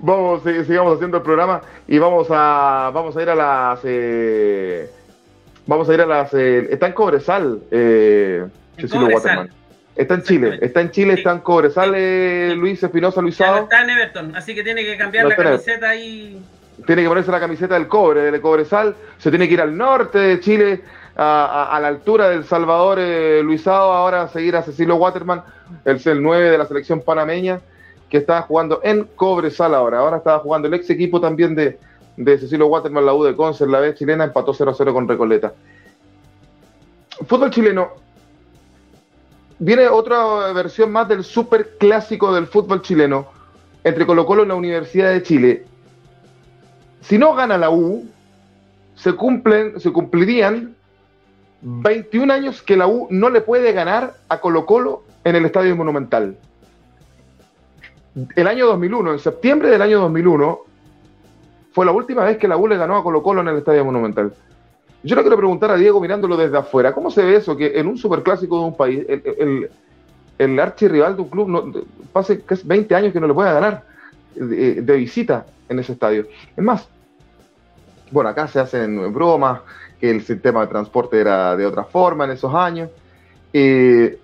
Vamos, sigamos haciendo el programa y vamos a, vamos a ir a las, eh, Vamos a ir a las. Eh, está en Cobresal, eh, Cecilio Waterman. Está en Chile, está en Chile, está en Cobresal, eh, Luis Espinosa Luisado. está en Everton, así que tiene que cambiar la camiseta ahí. Tiene que ponerse la camiseta del cobre, del Cobresal. Se tiene que ir al norte de Chile, a, la altura del Salvador eh, Luisado, ahora a seguir a Cecilio Waterman, el, el 9 de la selección panameña, que está jugando en Cobresal ahora. Ahora estaba jugando el ex equipo también de, de Cecilio Waterman, la U de Conce, la B chilena, empató 0-0 con Recoleta. Fútbol chileno. Viene otra versión más del super clásico del fútbol chileno entre Colo Colo y la Universidad de Chile. Si no gana la U, se cumplen, se cumplirían 21 años que la U no le puede ganar a Colo Colo en el Estadio Monumental. El año 2001, en septiembre del año 2001, fue la última vez que la U le ganó a Colo Colo en el Estadio Monumental. Yo le quiero preguntar a Diego mirándolo desde afuera, ¿cómo se ve eso que en un superclásico de un país, el, el, archirrival de un club no, pase 20 años que no le pueda ganar de, visita en ese estadio? Es más, bueno, acá se hacen bromas, que el sistema de transporte era de otra forma en esos años. Eh,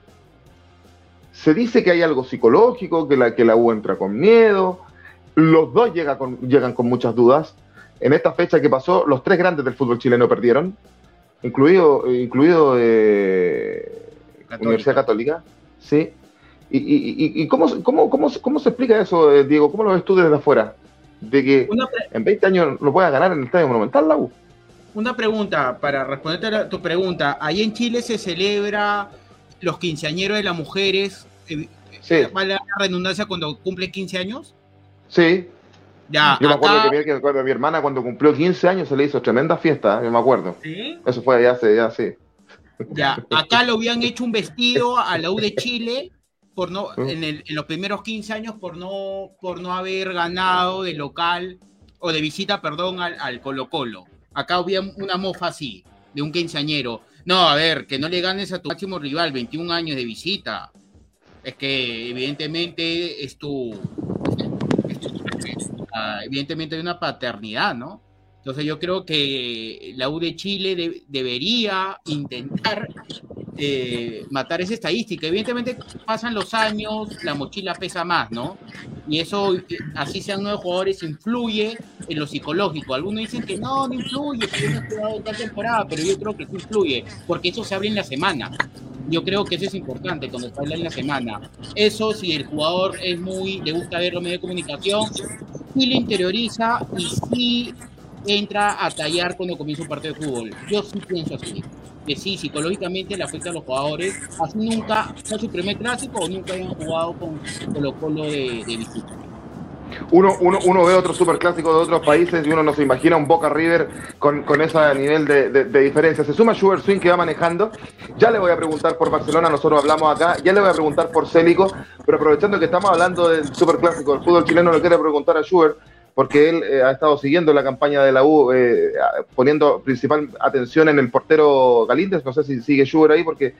se dice que hay algo psicológico, que la, U entra con miedo, los dos llegan con muchas dudas. En esta fecha que pasó, los tres grandes del fútbol chileno perdieron, incluido, incluido eh, Universidad Católica. Sí. ¿Y, y, cómo, cómo, cómo, cómo, se explica eso, eh, Diego? ¿Cómo lo ves tú desde afuera? De que en 20 años lo pueda ganar en el Estadio Monumental, la U. Una pregunta, para responderte a tu pregunta. Ahí en Chile se celebra los quinceañeros de las mujeres. Eh, sí. ¿Vale la redundancia cuando cumple 15 años? Sí. Ya, yo me acuerdo que, mi, mi hermana cuando cumplió 15 años se le hizo tremenda fiesta, yo me acuerdo. ¿Sí? Eso fue ya hace, ya sí. Ya, acá lo habían hecho un vestido a la U de Chile por no, en, los primeros 15 años por no, por no haber ganado de local o de visita, perdón, al, Colo Colo. Acá había una mofa así, de un quinceañero. No, a ver, que no le ganes a tu máximo rival 21 años de visita. Es que evidentemente es tu, evidentemente hay una paternidad, ¿no? Entonces yo creo que la U de Chile debería intentar eh, matar esa estadística. Evidentemente pasan los años, la mochila pesa más, ¿no? Y eso, así sean nueve jugadores, influye en lo psicológico. Algunos dicen que no, no influye, que no jugado esta temporada, pero yo creo que sí influye, porque eso se abre en la semana. Yo creo que eso es importante cuando se habla en la semana. Eso, si el jugador es muy, le gusta ver los medios de comunicación, sí le interioriza y sí entra a tallar cuando comienza un partido de fútbol. Yo sí pienso así. Que sí, psicológicamente le afecta a los jugadores. Así nunca fue su primer clásico o nunca hayan jugado con Colo Colo de, de visita. Uno, uno, uno, ve otros superclásicos de otros países y uno no se imagina un Boca River con, con ese nivel de, de, diferencia. Se suma Schubert Swing que va manejando. Ya le voy a preguntar por Barcelona, nosotros hablamos acá. Ya le voy a preguntar por Célico, pero aprovechando que estamos hablando del superclásico del fútbol chileno, le quiero preguntar a Schubert porque él eh, ha estado siguiendo la campaña de la U, eh, poniendo principal atención en el portero Galíndez. No sé si sigue Schubert ahí porque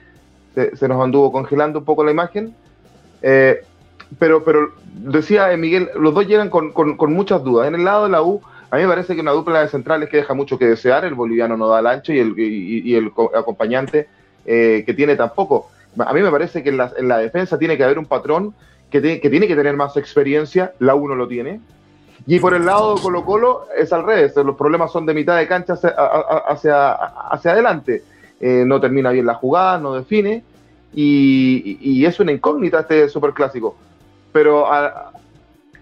se, nos anduvo congelando un poco la imagen. Eh, pero, pero decía Miguel, los dos llegan con, muchas dudas. En el lado de la U, a mí me parece que una dupla de centrales que deja mucho que desear. El boliviano no da el ancho y el, y, el acompañante que tiene tampoco. A mí me parece que en la, defensa tiene que haber un patrón que tiene que tener más experiencia. La U no lo tiene y por el lado de Colo Colo es al revés, los problemas son de mitad de cancha hacia, hacia, adelante. Eh, no termina bien la jugada, no define, y, es una incógnita este superclásico. Pero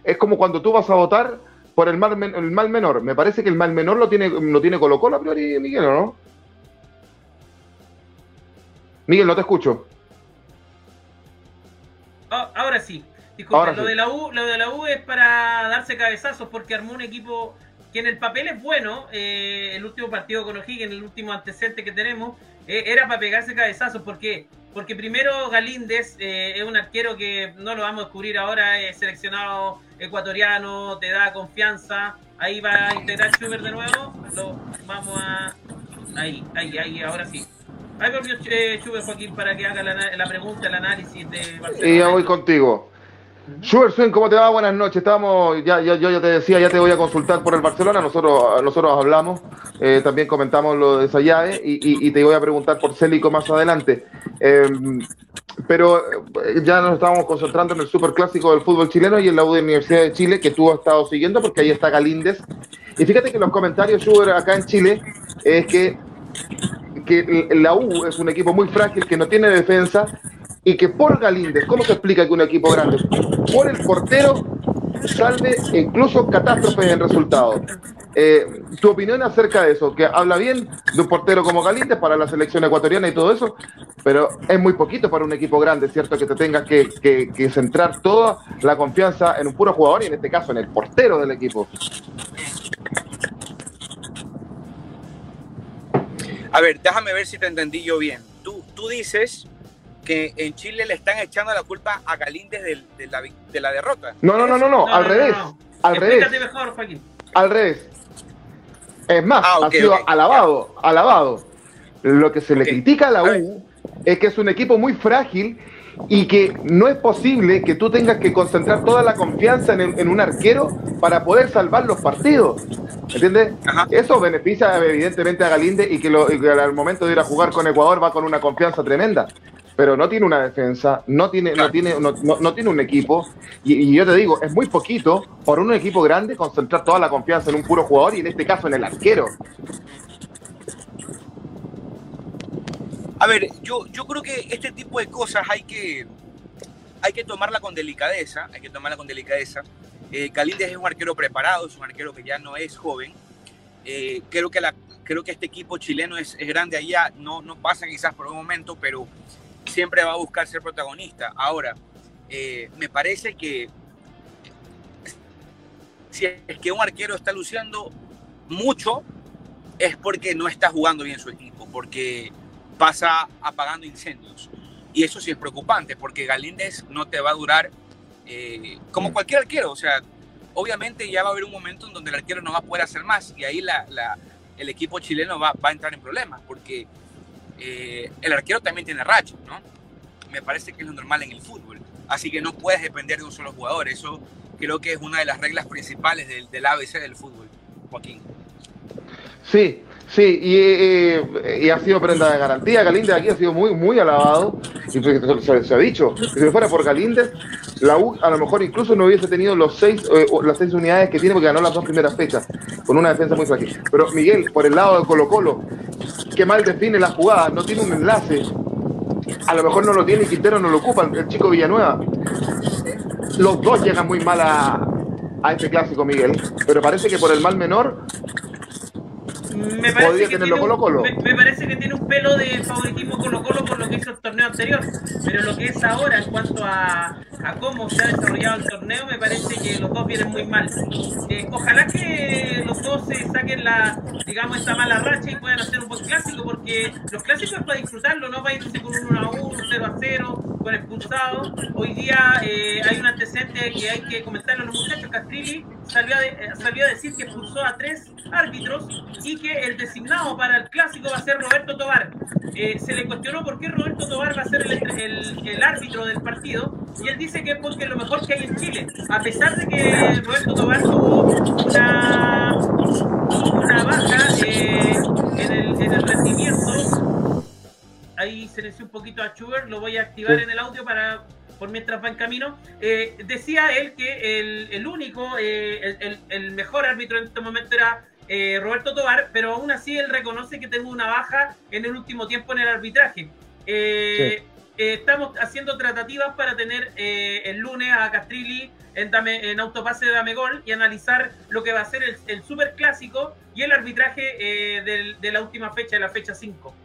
es como cuando tú vas a votar por el mal, el mal menor. Me parece que el mal menor lo tiene, lo tiene Colo Colo a priori, Miguel, ¿o no? Miguel, no te escucho. Ah, ahora sí lo, de la U, lo de la U es para darse cabezazos porque armó un equipo que en el papel es bueno. Eh, el último partido con O'Higgins, el último antecedente que tenemos, eh, era para pegarse cabezazos. ¿Por qué? Porque primero Galíndez eh, es un arquero que no lo vamos a descubrir ahora, es seleccionado ecuatoriano, te da confianza. Ahí va a integrar Schubert de nuevo. Lo vamos a. Ahí, ahí, ahí, ahora sí. Ahí volvió Schubert Joaquín para que haga la, pregunta, el análisis de Y ya voy contigo. Schubert Swing, ¿cómo te va? Buenas noches. Estábamos, ya, ya, yo ya te decía, ya te voy a consultar por el Barcelona. Nosotros, nosotros hablamos, eh, también comentamos lo de esa llave y, y, te voy a preguntar por Célico más adelante. Eh, pero eh, ya nos estábamos concentrando en el superclásico del fútbol chileno y en la Universidad de Chile, que tú has estado siguiendo, porque ahí está Galíndez. Y fíjate que los comentarios, Schubert, acá en Chile, es que la U es un equipo muy frágil, que no tiene defensa y que por Galíndez, ¿cómo se explica que un equipo grande, por el portero, salve incluso catástrofes en resultados? Eh, tu opinión acerca de eso, que habla bien de un portero como Galíndez para la selección ecuatoriana y todo eso, pero es muy poquito para un equipo grande, ¿cierto? Que te tengas que, que centrar toda la confianza en un puro jugador y en este caso en el portero del equipo. A ver, déjame ver si te entendí yo bien. Tú, tú dices que en Chile le están echando la culpa a Galíndez de, de, la, de la, derrota. No, no, no, no, no, al revés. Al revés. mejor, Joaquín. Al revés. Es más, ah, ha sido alabado, alabado. Lo que se le critica a la U es que es un equipo muy frágil y que no es posible que tú tengas que concentrar toda la confianza en, un arquero para poder salvar los partidos. ¿Entiendes? Eso beneficia evidentemente a Galinde y que, lo, y que, al momento de ir a jugar con Ecuador va con una confianza tremenda pero no tiene una defensa, no tiene, no tiene, no, no, tiene un equipo. Y, yo te digo, es muy poquito por un equipo grande concentrar toda la confianza en un puro jugador y en este caso en el arquero. A ver, yo, yo creo que este tipo de cosas hay que, hay que tomarla con delicadeza, hay que tomarla con delicadeza. Eh, es un arquero preparado, es un arquero que ya no es joven. Eh, creo, que la, creo que este equipo chileno es, es, grande allá, no, no pasa quizás por un momento, pero siempre va a buscar ser protagonista. Ahora, eh, me parece que si es que un arquero está luciendo mucho, es porque no está jugando bien su equipo, porque pasa apagando incendios. Y eso sí es preocupante, porque Galíndez no te va a durar eh, como cualquier arquero. O sea, obviamente ya va a haber un momento en donde el arquero no va a poder hacer más y ahí la, el equipo chileno va, va, a entrar en problemas, porque eh, el arquero también tiene racha, ¿no? Me parece que es lo normal en el fútbol. Así que no puedes depender de un solo jugador. Eso creo que es una de las reglas principales del, ABC del fútbol, Joaquín. Sí, Sí, y, ha sido prenda de garantía. Galíndez aquí ha sido muy, muy alabado. Y se, ha dicho si fuera por Galíndez, la U a lo mejor incluso no hubiese tenido los seis, eh, las seis unidades que tiene porque ganó las dos primeras fechas con una defensa muy frágil. Pero Miguel, por el lado de Colo Colo, que mal define la jugada, no tiene un enlace. A lo mejor no lo tiene y Quintero no lo ocupa, el chico Villanueva. Los dos llegan muy mal a, a este clásico, Miguel. Pero parece que por el mal menor me parece, que tiene un, Me, parece que tiene un pelo de favoritismo Colo Colo por lo que hizo el torneo anterior, pero lo que es ahora en cuanto a, a cómo se ha desarrollado el torneo, me parece que los dos vienen muy mal. Eh, ojalá que los dos se saquen la, digamos, esta mala racha y puedan hacer un buen clásico, porque los clásicos es para disfrutarlo, no para irse con un 1 a 1, 0 a 0, con expulsado. Hoy día eh, hay un antecedente que hay que comentarlo a los muchachos. Castrilli salió a, eh, salió a decir que expulsó a tres árbitros y que el designado para el clásico va a ser Roberto Tobar. Eh, se le cuestionó por qué Roberto Tobar va a ser el, el, árbitro del partido y él dice que es porque es lo mejor que hay en Chile. A pesar de que Roberto Tobar tuvo una, una baja eh, en, el, en el rendimiento, ahí silencié un poquito a Schubert, lo voy a activar en el audio para por mientras va en camino, eh, decía él que el, el único, eh, el, el, mejor árbitro en este momento era eh, Roberto Tobar, pero aún así él reconoce que tengo una baja en el último tiempo en el arbitraje. Eh, eh, estamos haciendo tratativas para tener el lunes a Castrilli en, en autopase de Damegol y analizar lo que va a ser el, el super clásico y el arbitraje de la última fecha, de la fecha 5.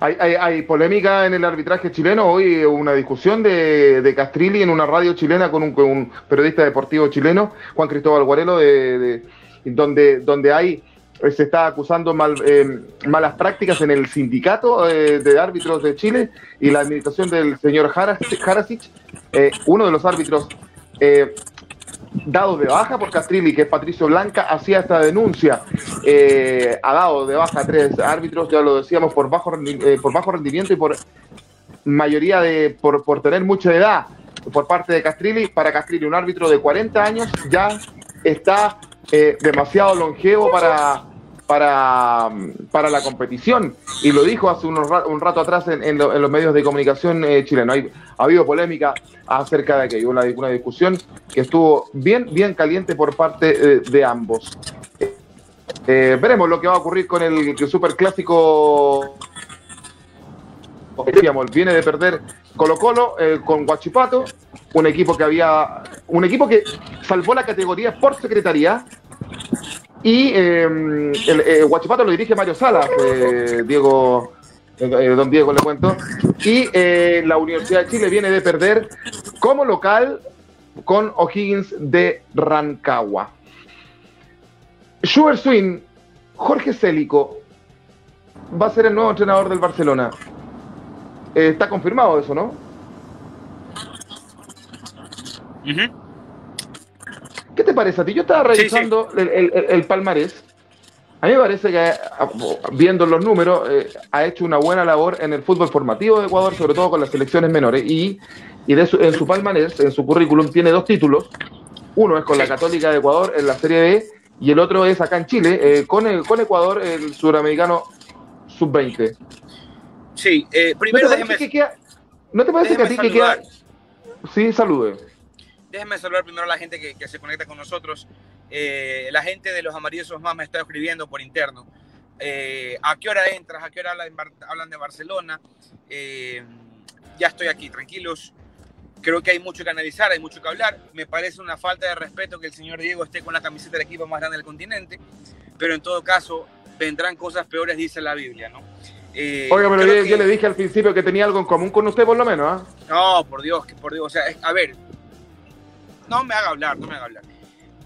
Hay, hay, polémica en el arbitraje chileno. Hoy una discusión de, de Castrilli en una radio chilena con un, periodista deportivo chileno, Juan Cristóbal Guarelo, de donde, donde hay eh, se está acusando mal, eh, malas prácticas en el sindicato eh, de árbitros de Chile y la administración del señor Jarasic, uno de los árbitros dados de baja por Castrilli, que es Patricio Blanca, hacía esta denuncia. ha dado de baja a tres árbitros, ya lo decíamos, por bajo, por bajo rendimiento y por mayoría de por, por tener mucha edad. por parte de Castrilli. Para Castrilli, un árbitro de 40 años ya está eh, demasiado longevo para, para, para la competición. Y lo dijo hace unos, un rato atrás en, los medios de comunicación eh, chilenos. ha habido polémica acerca de aquello, una, una discusión que estuvo bien, bien caliente por parte eh, de ambos. Eh, veremos lo que va a ocurrir con el, Viene de perder Colo Colo con Guachipato, un equipo que había, un equipo que salvó la categoría por secretaría y em, el, eh, Huachipato lo dirige Mario Salas, eh, Diego, eh, don Diego le cuento. Y la Universidad de Chile viene de perder como local con O'Higgins de Rancagua. Schubert Swing, Jorge Célico, va a ser el nuevo entrenador del Barcelona. Está confirmado eso, ¿no? ¿Qué te parece a ti? Yo estaba revisando El, palmarés. A mí me parece que, ah, viendo los números, eh, ha hecho una buena labor en el fútbol formativo de Ecuador, sobre todo con las selecciones menores. Y, en su palmarés, en su currículum, tiene dos títulos. Uno es con la Católica de Ecuador en la Serie B y el otro es acá en Chile, eh, con, el, con Ecuador, el suramericano sub-20. Sí, eh, primero déjeme, ¿No te parece que a ti que queda... Sí, salude déjenme saludar primero a la gente que, se conecta con nosotros. Eh, la gente de los amarillos más me está escribiendo por interno. Eh, ¿A qué hora entras? ¿A qué hora hablan de Barcelona? Eh, ya estoy aquí, tranquilos. Creo que hay mucho que analizar, hay mucho que hablar. Me parece una falta de respeto que el señor Diego esté con la camiseta del equipo más grande del continente, pero en todo caso vendrán cosas peores, dice la Biblia, ¿no? Oiga, pero yo, le dije al principio que tenía algo en común con usted, por lo menos, ¿ah? No, por Dios, por Dios. O sea, a ver, no me haga hablar, no me haga hablar.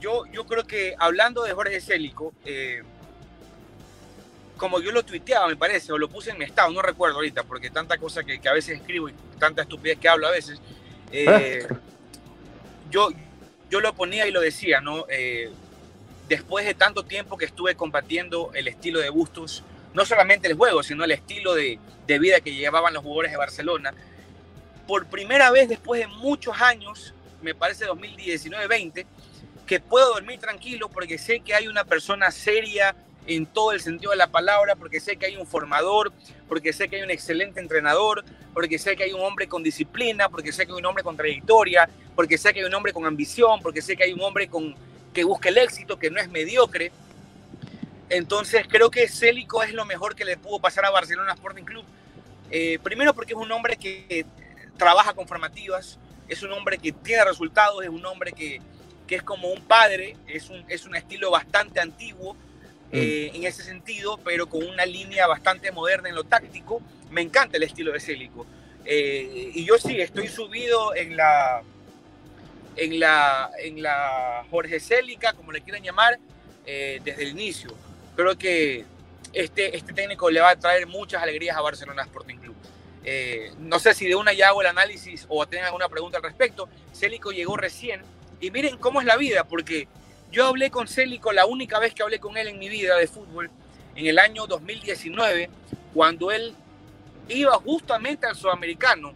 Yo, yo creo que hablando de Jorge Célico, eh, como yo lo tuiteaba, me parece, o lo puse en mi estado, no recuerdo ahorita, porque tanta cosa que, a veces escribo y tanta estupidez que hablo a veces, eh, yo, yo lo ponía y lo decía, ¿no? Eh, después de tanto tiempo que estuve combatiendo el estilo de Bustos, no solamente el juego, sino el estilo de, vida que llevaban los jugadores de Barcelona, por primera vez después de muchos años me parece 2019-20, que puedo dormir tranquilo porque sé que hay una persona seria en todo el sentido de la palabra, porque sé que hay un formador, porque sé que hay un excelente entrenador, porque sé que hay un hombre con disciplina, porque sé que hay un hombre con trayectoria, porque sé que hay un hombre con ambición, porque sé que hay un hombre con, que busca el éxito, que no es mediocre. Entonces creo que Célico es lo mejor que le pudo pasar a Barcelona Sporting Club. Eh, primero porque es un hombre que trabaja con formativas, es un hombre que tiene resultados, es un hombre que, es como un padre, es un, es un estilo bastante antiguo mm. eh, en ese sentido, pero con una línea bastante moderna en lo táctico. Me encanta el estilo de Célico. Eh, y yo sí, estoy subido en la, en la, en la Jorge Célica, como le quieran llamar, eh, desde el inicio. Creo que este, este técnico le va a traer muchas alegrías a Barcelona Sporting Club. Eh, no sé si de una ya hago el análisis o tengan alguna pregunta al respecto. Célico llegó recién y miren cómo es la vida, porque yo hablé con Célico la única vez que hablé con él en mi vida de fútbol, en el año 2019, cuando él iba justamente al sudamericano,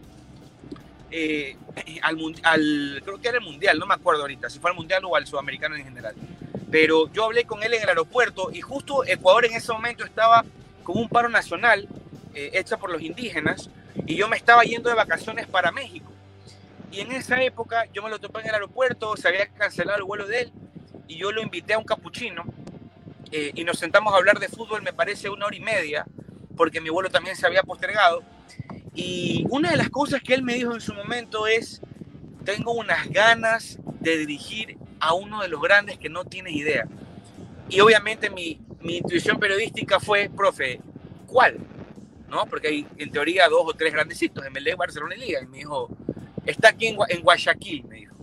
eh, al, creo que era el mundial, no me acuerdo ahorita, si fue al mundial o al sudamericano en general. Pero yo hablé con él en el aeropuerto y justo Ecuador en ese momento estaba con un paro nacional eh, hecha por los indígenas y yo me estaba yendo de vacaciones para México. Y en esa época yo me lo topé en el aeropuerto, se había cancelado el vuelo de él y yo lo invité a un capuchino eh, y nos sentamos a hablar de fútbol, me parece una hora y media, porque mi vuelo también se había postergado. Y una de las cosas que él me dijo en su momento es, tengo unas ganas de dirigir a uno de los grandes que no tienes idea. Y obviamente mi, mi intuición periodística fue, profe, ¿cuál? ¿no? Porque hay en teoría dos o tres grandecitos, MLE, Barcelona y Liga. Y me dijo, está aquí en, Guayaquil, me dijo.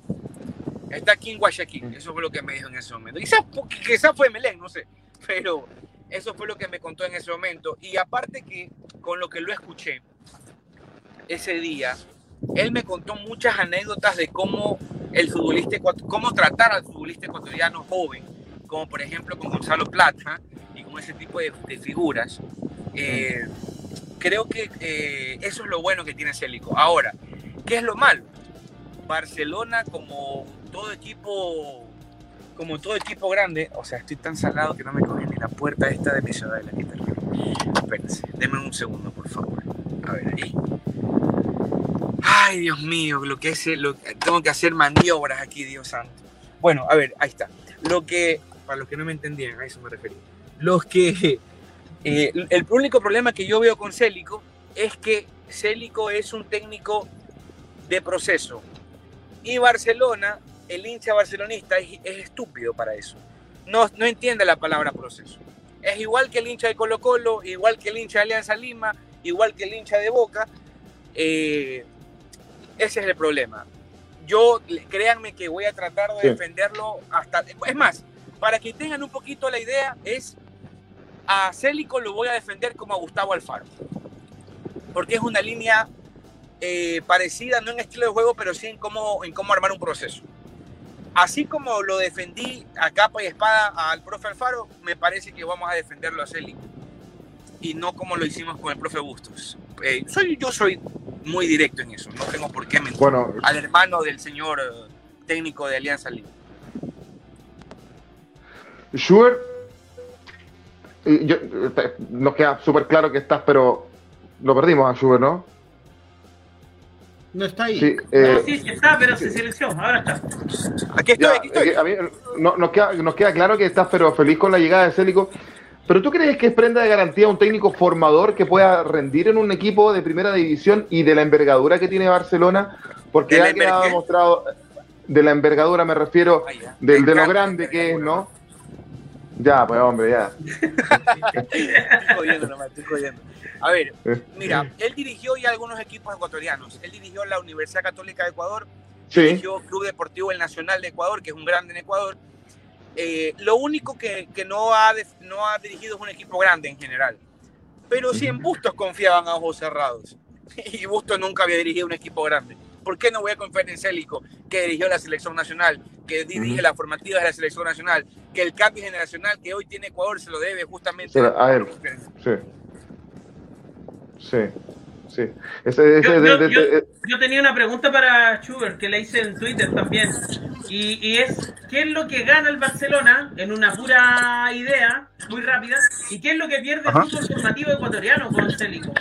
Está aquí en Guayaquil. Mm. Eso fue lo que me dijo en ese momento. Quizás, quizás fue MLE, no sé. Pero eso fue lo que me contó en ese momento. Y aparte que con lo que lo escuché ese día, él me contó muchas anécdotas de cómo el futbolista, cómo tratar al futbolista ecuatoriano joven, como por ejemplo con Gonzalo Plata y con ese tipo de, figuras. Eh, creo que eh, eso es lo bueno que tiene Célico. Ahora, ¿qué es lo malo? Barcelona como todo equipo como todo equipo grande, o sea, estoy tan salado que no me coge ni la puerta esta de mi ciudad de la guitarra. Espérense, denme un segundo, por favor. A ver, ahí. Ay, Dios mío, lo que es, lo, tengo que hacer maniobras aquí, Dios santo. Bueno, a ver, ahí está. Lo que, para los que no me entendían, a eso me referí. Los que, eh, el único problema que yo veo con Célico es que Célico es un técnico de proceso. Y Barcelona el hincha barcelonista es, estúpido para eso. No, no entiende la palabra proceso. Es igual que el hincha de Colo Colo, igual que el hincha de Alianza Lima, igual que el hincha de Boca. Eh, ese es el problema. Yo, créanme que voy a tratar de defenderlo hasta... Es más, para que tengan un poquito la idea, es a Célico lo voy a defender como a Gustavo Alfaro. Porque es una línea eh, parecida, no en estilo de juego, pero sí en cómo, en cómo armar un proceso así como lo defendí a capa y espada al profe Alfaro, me parece que vamos a defenderlo a Celi. Y no como lo hicimos con el profe Bustos. Eh, soy, yo soy muy directo en eso, no tengo por qué mentir. Bueno, al hermano del señor eh, técnico de Alianza Lima. Schubert, nos queda súper claro que estás, pero lo perdimos a Schubert, ¿no? No está ahí. Sí, eh, sí, está, pero se silenció. Ahora está. Aquí estoy, aquí estoy. A mí no, nos, queda, nos queda claro que estás, pero feliz con la llegada de Célico. ¿Pero tú crees que es prenda de garantía un técnico formador que pueda rendir en un equipo de primera división y de la envergadura que tiene Barcelona? Porque ya quedado demostrado, de la envergadura me refiero, de, de lo grande que es, ¿no? Ya, pues hombre, ya. estoy jodiendo nomás, estoy jodiendo. A ver, eh. mira, él dirigió ya algunos equipos ecuatorianos. Él dirigió la Universidad Católica de Ecuador, dirigió Club Deportivo El Nacional de Ecuador, que es un grande en Ecuador. Eh, lo único que, que, no, ha no ha dirigido es un equipo grande en general. Pero sí en Bustos confiaban a ojos cerrados. Y Bustos nunca había dirigido un equipo grande. ¿Por qué no voy a confiar en Célico, que dirigió la selección nacional, que dirige las formativas de la selección nacional, que el cambio generacional que hoy tiene Ecuador se lo debe justamente a, a él? Sí. Sí, sí. yo, tenía una pregunta para Schubert que le hice en Twitter también. Y, es, ¿qué es lo que gana el Barcelona en una pura idea, muy rápida? ¿Y qué es lo que pierde el fútbol formativo ecuatoriano con Célico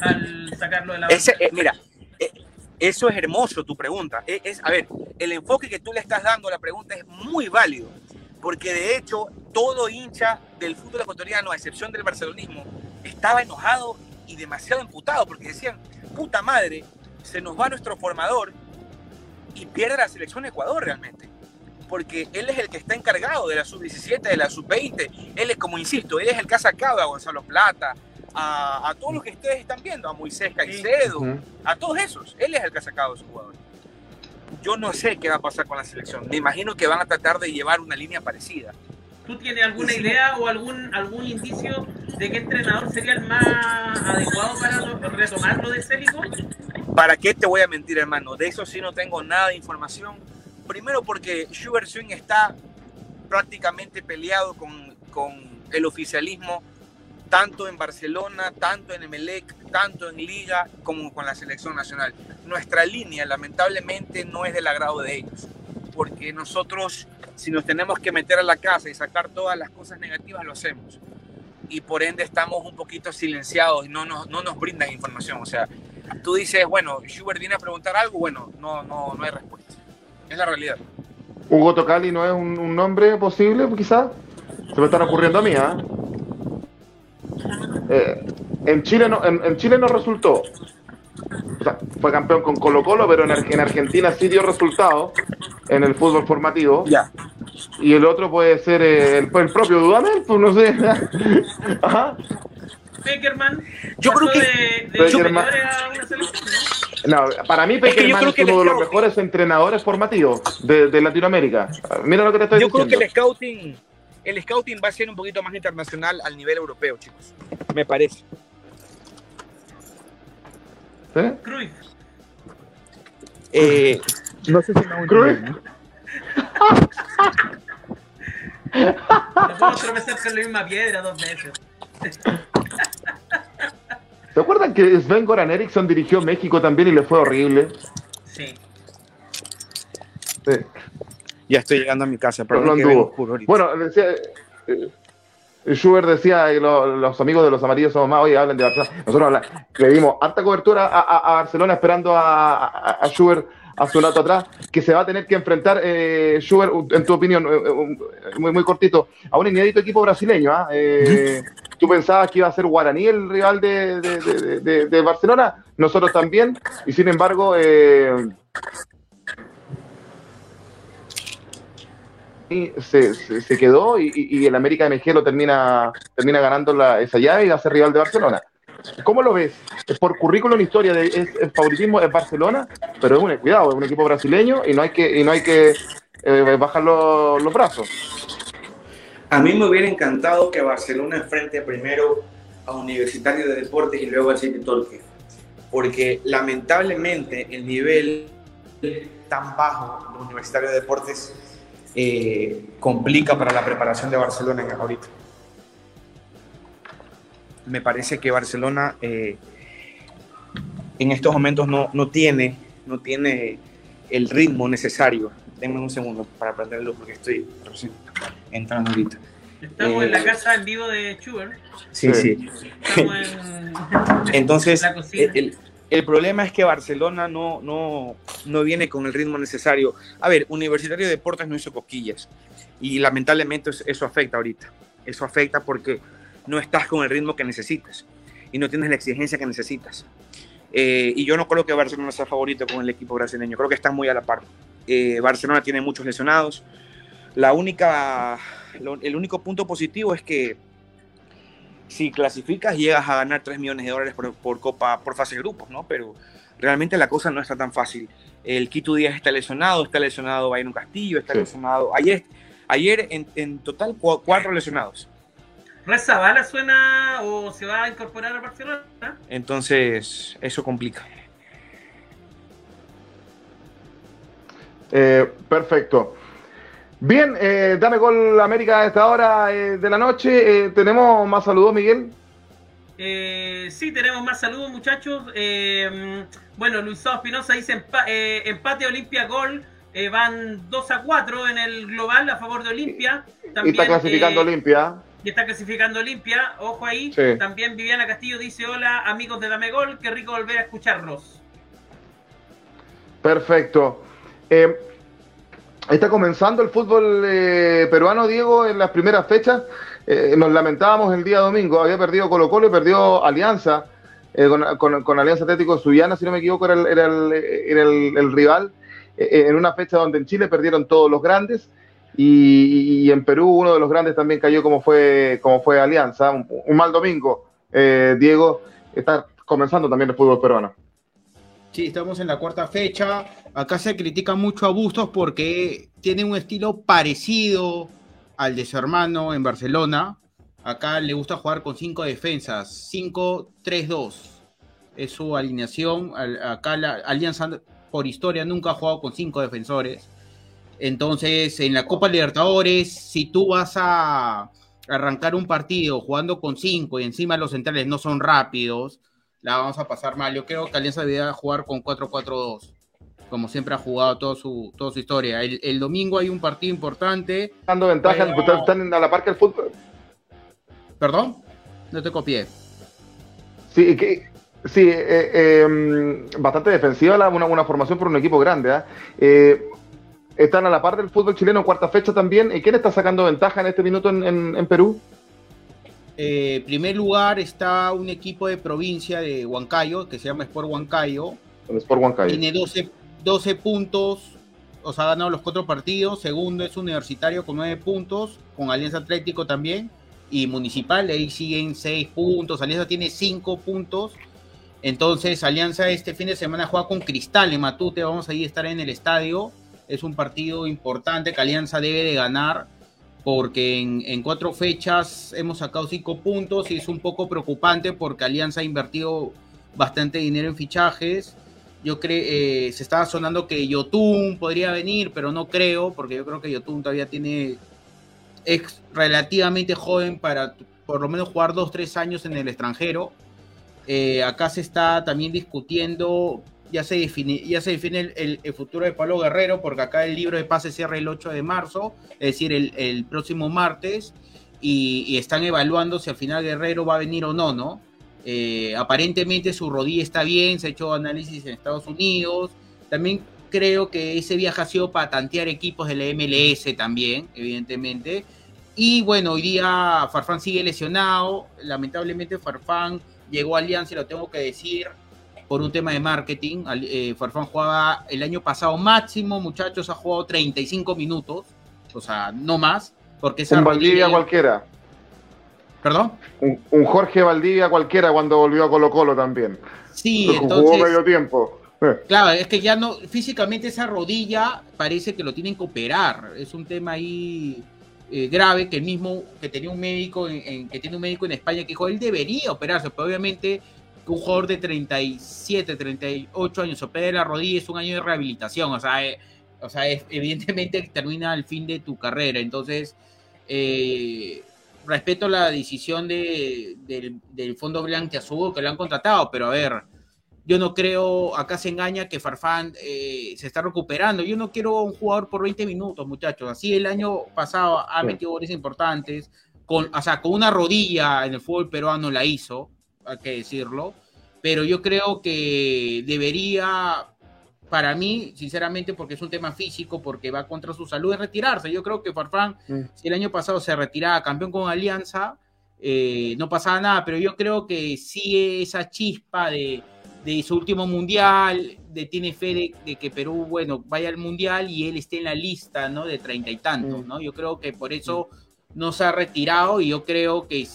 al, sacarlo de la eh, Mira, eh, eso es hermoso tu pregunta. Eh, es, a ver, el enfoque que tú le estás dando a la pregunta es muy válido. Porque de hecho, todo hincha del fútbol ecuatoriano, a excepción del barcelonismo, estaba enojado y demasiado emputado porque decían, puta madre, se nos va nuestro formador y pierde la selección de Ecuador realmente. Porque él es el que está encargado de la sub-17, de la sub-20. Él es, como insisto, él es el que ha sacado a Gonzalo Plata, a, todos los que ustedes están viendo, a Moisés Caicedo, a todos esos. Él es el que ha sacado a su jugador. Yo no sé qué va a pasar con la selección. Me imagino que van a tratar de llevar una línea parecida. ¿Tú tienes alguna idea o algún, algún indicio de qué entrenador sería el más adecuado para retomarlo de Célico? ¿Para qué te voy a mentir, hermano? De eso sí no tengo nada de información. Primero porque Schubert Swing está prácticamente peleado con, con el oficialismo, tanto en Barcelona, tanto en Emelec, tanto en Liga, como con la selección nacional. Nuestra línea, lamentablemente, no es del agrado de ellos, porque nosotros si nos tenemos que meter a la casa y sacar todas las cosas negativas, lo hacemos. Y por ende estamos un poquito silenciados y no nos, no nos brindan información. O sea, tú dices, bueno, Schubert viene a preguntar algo, bueno, no, no, no hay respuesta. Es la realidad. Hugo Tocali no es un, nombre posible, quizás. Se me están ocurriendo a mí, ¿ah? ¿eh? en, Chile no, en Chile no resultó fue campeón con Colo Colo, pero en, Argentina sí dio resultados en el fútbol formativo. Ya. Y el otro puede ser eh, el, propio Dudamel, pues no sé. Ajá. Peckerman. Yo creo que. Peckerman. No, para mí Peckerman es, uno de los mejores entrenadores formativos de, Latinoamérica. Mira lo que te estoy diciendo. Yo creo que el scouting, el scouting va a ser un poquito más internacional al nivel europeo, chicos. Me parece. ¿Eh? Cruyff. Eh, no sé si me Cruyff. ¿no? Nos vamos a tropezar con la misma piedra dos veces. ¿Se acuerdan que Sven Goran Eriksson dirigió México también y le fue horrible? Sí. Ya estoy llegando a mi casa, pero Bueno, decía, eh, Schubert decía, y los amigos de los amarillos somos más, oye, hablan de Barcelona. Nosotros le dimos harta cobertura a, Barcelona esperando a, a, Schubert hace un rato atrás, que se va a tener que enfrentar, eh, Schubert, en tu opinión, eh, eh, muy, muy cortito, a un inédito equipo brasileño. ¿ah? Eh, ¿Tú pensabas que iba a ser Guaraní el rival de, de, de, Barcelona? Nosotros también, y sin embargo, eh, se, se, quedó y, el América de MG lo termina, termina ganando la, esa llave y ser rival de Barcelona. ¿Cómo lo ves? Es por currículum, historia, de, es, el favoritismo es Barcelona, pero es un cuidado, es un equipo brasileño y no hay que, y no hay que eh, bajar los, los brazos. A mí me hubiera encantado que Barcelona enfrente primero a Universitario de Deportes y luego al City Torque, porque lamentablemente el nivel tan bajo de Universitario de Deportes eh, complica para la preparación de Barcelona en ahorita. Me parece que Barcelona eh, en estos momentos no, no, tiene, no tiene el ritmo necesario. Denme un segundo para prenderlo porque estoy entrando ahorita. Estamos en la eh, casa en vivo de Schubert. Sí, sí. Estamos en, Entonces, el, el problema es que Barcelona no, no, no viene con el ritmo necesario. A ver, Universitario de Deportes no hizo cosquillas y lamentablemente eso afecta ahorita. Eso afecta porque no estás con el ritmo que necesitas y no tienes la exigencia que necesitas. Eh, y yo no creo que Barcelona sea favorito con el equipo brasileño. Creo que están muy a la par. Eh, Barcelona tiene muchos lesionados. La única, el único punto positivo es que si clasificas llegas a ganar 3 millones de dólares por, copa, por fase de grupos, ¿no? Pero realmente la cosa no está tan fácil. El Quito Díaz está lesionado, está lesionado Bayern Castillo, está lesionado. Ayer, ayer en, total cuatro lesionados. ¿Rezabala suena o se va a incorporar a Barcelona? Entonces, eso complica. Eh, perfecto. Bien, eh, dame gol América a esta hora eh, de la noche. Eh, ¿Tenemos más saludos, Miguel? sí, tenemos más saludos, muchachos. bueno, Luisado Espinosa dice empate Olimpia Gol. van 2 a 4 en el global a favor de Olimpia. y está clasificando Olimpia. Y está clasificando Olimpia. Ojo ahí. También Viviana Castillo dice: Hola, amigos de Dame Gol. Qué rico volver a escucharlos. Perfecto. Está comenzando el fútbol eh, peruano, Diego, en las primeras fechas. Eh, nos lamentábamos el día domingo, había perdido Colo Colo y perdió Alianza, eh, con, Alianza Atlético Suyana, si no me equivoco, era el, rival, en una fecha donde en Chile perdieron todos los grandes y, en Perú uno de los grandes también cayó como fue, como fue Alianza. Un, mal domingo, Diego, está comenzando también el fútbol peruano. Sí, estamos en la cuarta fecha. Acá se critica mucho a Bustos porque tiene un estilo parecido al de su hermano en Barcelona. Acá le gusta jugar con cinco defensas, 5-3-2. Es su alineación. Acá la Alianza por historia nunca ha jugado con cinco defensores. Entonces, en la Copa Libertadores, si tú vas a arrancar un partido jugando con cinco y encima los centrales no son rápidos, la vamos a pasar mal. Yo creo que Alianza debería jugar con 4-4-2, como siempre ha jugado toda su, toda su historia. El, domingo hay un partido importante. Dando ventaja, están a la par que el fútbol. ¿Perdón? No te copié. Sí, que, sí eh, em, bastante defensiva la, una, formación por un equipo grande. ¿ah? ¿eh? están a la par del fútbol chileno en cuarta fecha también. ¿Y quién está sacando ventaja en este minuto en, en Perú? Eh, primer lugar está un equipo de provincia de Huancayo, que se llama Sport Huancayo. Sport Huancayo. Tiene 12, 12 puntos, o sea, ha ganado los cuatro partidos. Segundo es Universitario con 9 puntos, con Alianza Atlético también. Y Municipal, ahí siguen 6 puntos. Alianza tiene 5 puntos. Entonces, Alianza este fin de semana juega con Cristal en Matute. Vamos a ir a estar en el estadio. Es un partido importante que Alianza debe de ganar porque en, cuatro fechas hemos sacado cinco puntos y es un poco preocupante porque Alianza ha invertido bastante dinero en fichajes. Yo creo, eh, se estaba sonando que Yotun podría venir, pero no creo, porque yo creo que Yotun todavía tiene, es relativamente joven para por lo menos jugar dos, tres años en el extranjero. Eh, acá se está también discutiendo ya se define, ya se define el, futuro de Pablo Guerrero, porque acá el libro de pase cierra el 8 de marzo, es decir, el, próximo martes, y, están evaluando si al final Guerrero va a venir o no, ¿no? Eh, aparentemente su rodilla está bien, se ha hecho análisis en Estados Unidos, también creo que ese viaje ha sido para tantear equipos de la MLS también, evidentemente, y bueno, hoy día Farfán sigue lesionado, lamentablemente Farfán llegó a Alianza, lo tengo que decir, por un tema de marketing. Eh, Farfán jugaba el año pasado máximo, muchachos, ha jugado 35 minutos, o sea, no más, porque esa Un Valdivia cualquiera. ¿Perdón? Un, Jorge Valdivia cualquiera cuando volvió a Colo Colo también. Sí, entonces... Jugó medio tiempo. Claro, es que ya no, físicamente esa rodilla parece que lo tienen que operar. Es un tema ahí eh, grave que el mismo que tenía un médico en, que tiene un médico en España que dijo él debería operarse, pero obviamente un jugador de 37, 38 años opere la rodilla es un año de rehabilitación, o sea, eh, o sea evidentemente termina el fin de tu carrera, entonces eh, respeto la decisión de, del, del Fondo Azul que lo han contratado, pero a ver, yo no creo, acá se engaña que Farfán eh, se está recuperando. Yo no quiero un jugador por 20 minutos, muchachos. Así el año pasado ha metido goles importantes, con, o sea, con una rodilla en el fútbol peruano la hizo, hay que decirlo. Pero yo creo que debería, para mí, sinceramente, porque es un tema físico, porque va contra su salud, de retirarse. Yo creo que Farfán, mm. si el año pasado se retiraba campeón con Alianza, eh, no pasaba nada, pero yo creo que sí esa chispa de de su último mundial, de, tiene fe de, que Perú, bueno, vaya al mundial y él esté en la lista, ¿no? De treinta y tantos, mm. ¿no? Yo creo que por eso no se ha retirado y yo creo que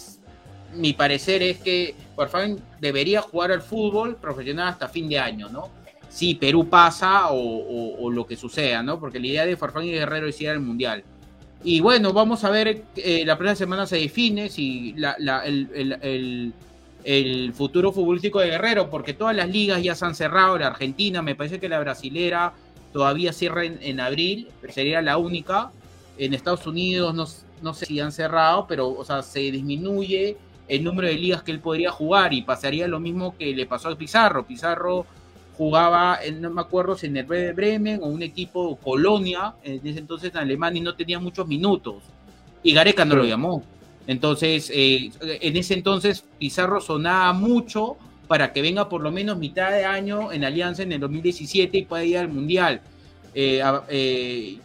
mi parecer es que Farfán debería jugar al fútbol profesional hasta fin de año, ¿no? Si Perú pasa o, lo que suceda, ¿no? Porque la idea de Farfán y Guerrero es ir al mundial. Y bueno, vamos a ver, eh, la primera semana se define si el futuro futbolístico de Guerrero, porque todas las ligas ya se han cerrado, la Argentina, me parece que la brasilera todavía cierra en, abril, sería la única. En Estados Unidos no, no, sé si han cerrado, pero o sea, se disminuye el número de ligas que él podría jugar y pasaría lo mismo que le pasó a Pizarro. Pizarro jugaba, no me acuerdo si en el Bremen o un equipo Colonia, en ese entonces en Alemania, y no tenía muchos minutos. Y Gareca no lo llamó. Entonces, eh, en ese entonces Pizarro sonaba mucho para que venga por lo menos mitad de año en Alianza en el 2017 y pueda ir al Mundial. Eh, eh,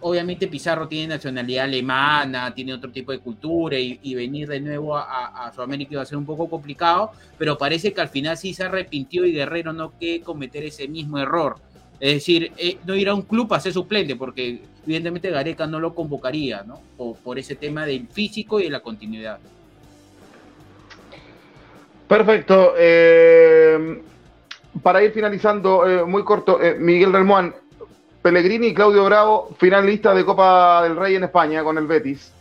obviamente Pizarro tiene nacionalidad alemana, tiene otro tipo de cultura y, venir de nuevo a, a, Sudamérica iba a ser un poco complicado, pero parece que al final sí se arrepintió y Guerrero no quiere cometer ese mismo error. Es decir, no ir a un club a ser suplente, porque evidentemente Gareca no lo convocaría, ¿no? Por, ese tema del físico y de la continuidad. Perfecto. Eh, para ir finalizando, eh, muy corto, eh, Miguel Relmuán, Pellegrini y Claudio Bravo, finalistas de Copa del Rey en España con el Betis.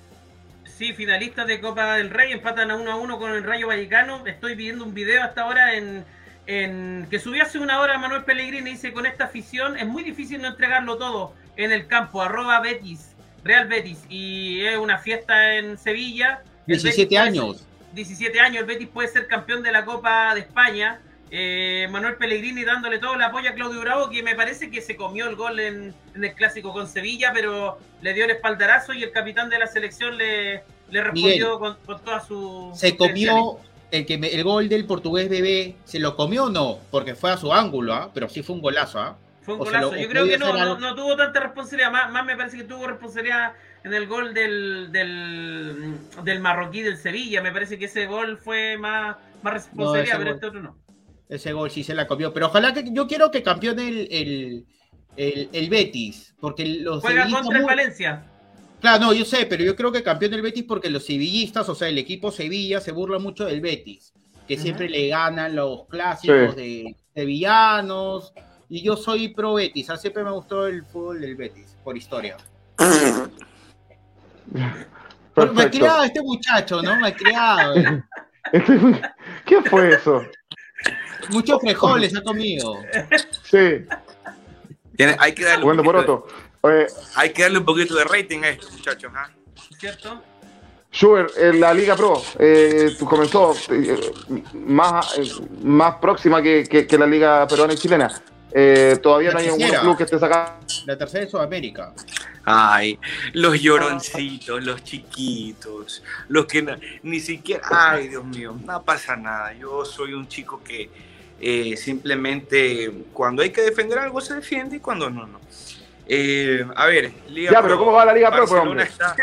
Sí, finalistas de Copa del Rey, empatan a uno a uno con el Rayo Vallecano. Estoy viendo un video hasta ahora en, en que subió hace una hora Manuel Pellegrini y dice con esta afición es muy difícil no entregarlo todo en el campo, arroba Betis, Real Betis, y es una fiesta en Sevilla. 17 años. 17 años, el Betis puede ser campeón de la Copa de España. Eh, Manuel Pellegrini dándole todo el apoyo a Claudio Bravo, que me parece que se comió el gol en, el clásico con Sevilla, pero le dio el espaldarazo y el capitán de la selección le, le respondió con, toda su. Se comió el, que el gol del portugués bebé, ¿se lo comió o no? Porque fue a su ángulo, ¿ah? pero sí fue un golazo. ¿ah? Fue un golazo. Yo creo que no, no, tuvo tanta responsabilidad. Más, me parece que tuvo responsabilidad en el gol del, del, marroquí del Sevilla. Me parece que ese gol fue más, más responsabilidad, pero este otro no. Ese gol sí se la copió. Pero ojalá que yo quiero que campeone el, el, Betis. Porque los Juega contra el Valencia. Claro, no, yo sé, pero yo creo que campeón el Betis porque los sevillistas, o sea, el equipo Sevilla se burla mucho del Betis, que siempre le ganan los clásicos de sevillanos, y yo soy pro Betis, ¿ah? siempre me gustó el fútbol del Betis, por historia. Me ha criado este muchacho, ¿no? Me ha criado. ¿Qué fue eso? Muchos frijoles ha comido. Sí. hay que darle por otro. hay que darle un poquito de rating a estos muchachos, ¿ah? ¿Cierto? Schubert, en la Liga Pro, eh, comenzó eh, más, eh, más próxima que, que, la Liga peruana y chilena. Eh, todavía no hay un club que esté sacando. La tercera de Sudamérica. Ay, los lloroncitos, los chiquitos, los que ni siquiera. Ay, Dios mío, no pasa nada. Yo soy un chico que simplemente cuando hay que defender algo se defiende y cuando no, no. a ver, Liga Ya, pero ¿cómo va la Liga Pro, Barcelona está,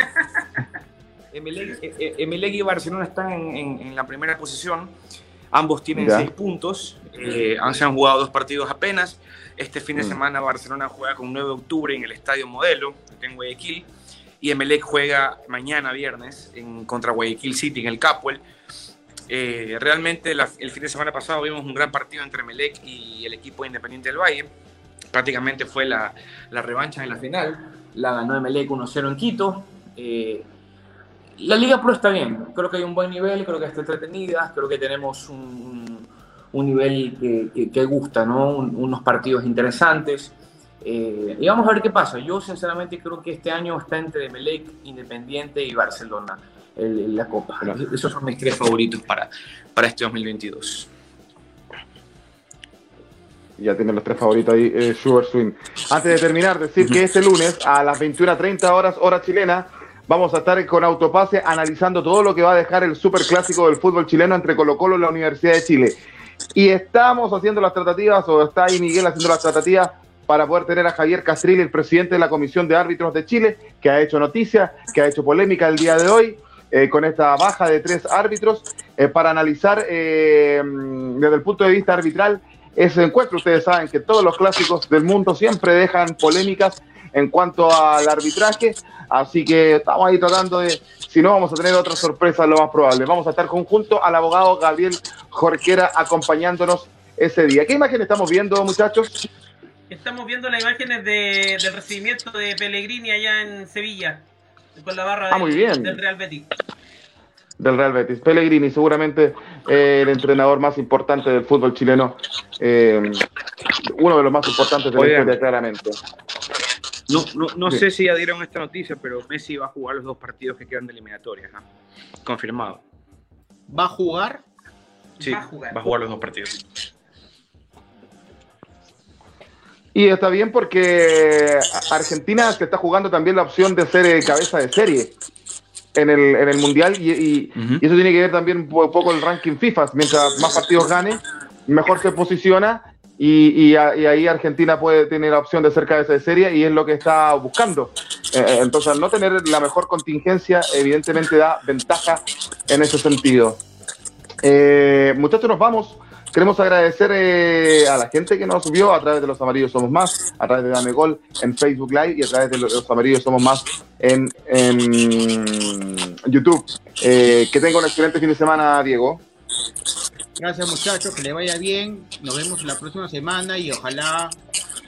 Emelec, e, e, y Barcelona están en, la primera posición. Ambos tienen seis puntos. Eh, se han jugado dos partidos apenas. Este fin de mm. semana Barcelona juega con 9 de octubre en el Estadio Modelo, en Guayaquil. Y Emelec juega mañana viernes en, contra Guayaquil City en el Capuel. Eh, realmente el fin de semana pasado vimos un gran partido entre Emelec y el equipo Independiente del Valle. Prácticamente fue la, la revancha en la final. La ganó Emelec 1-0 en Quito. Eh, la Liga Pro está bien, creo que hay un buen nivel, creo que está entretenida, creo que tenemos un, un nivel que, que, gusta, ¿no? unos partidos interesantes. Eh, y vamos a ver qué pasa. Yo sinceramente creo que este año está entre Melec, Independiente y Barcelona, la Copa. Esos son mis tres favoritos para, para este 2022. Ya tienen los tres favoritos ahí, eh, Sugar Swing. Antes de terminar, decir que este lunes a las 21.30 horas, hora chilena, Vamos a estar con Autopase analizando todo lo que va a dejar el superclásico del fútbol chileno entre Colo Colo y la Universidad de Chile. Y estamos haciendo las tratativas, o está ahí Miguel haciendo las tratativas para poder tener a Javier Castrilli, el presidente de la Comisión de Árbitros de Chile, que ha hecho noticia, que ha hecho polémica el día de hoy, eh, con esta baja de tres árbitros, eh, para analizar eh, desde el punto de vista arbitral ese encuentro. Ustedes saben que todos los clásicos del mundo siempre dejan polémicas en cuanto al arbitraje. Así que estamos ahí tratando de, si no, vamos a tener otra sorpresa, lo más probable. Vamos a estar conjunto al abogado Gabriel Jorquera acompañándonos ese día. ¿Qué imagen estamos viendo, muchachos? Estamos viendo las imágenes del recibimiento de Pellegrini allá en Sevilla, con la barra ah, muy bien. del Real Betis. Del Real Betis. Pellegrini, seguramente eh, el entrenador más importante del fútbol chileno, eh, uno de los más importantes de la historia, claramente. No, no, no sé si ya dieron esta noticia, pero Messi va a jugar los dos partidos que quedan de eliminatorias. Confirmado. ¿Va a jugar? Sí, va a jugar. va a jugar los dos partidos. Y está bien porque Argentina se está jugando también la opción de ser eh, cabeza de serie en el, en el Mundial y, y, eso tiene que ver también un poco el ranking FIFA. Mientras más partidos gane, mejor se posiciona y, ahí Argentina puede tener la opción de ser cabeza de serie y es lo que está buscando. Eh, eh, entonces, al no tener la mejor contingencia, evidentemente da ventaja en ese sentido. Eh, muchachos, nos vamos. Queremos agradecer a la gente que nos vio a través de Los Amarillos Somos Más, a través de Dame Gol en Facebook Live y a través de Los Amarillos Somos Más en, YouTube. que tenga un excelente fin de semana, Diego. Gracias muchachos, que le vaya bien. Nos vemos la próxima semana y ojalá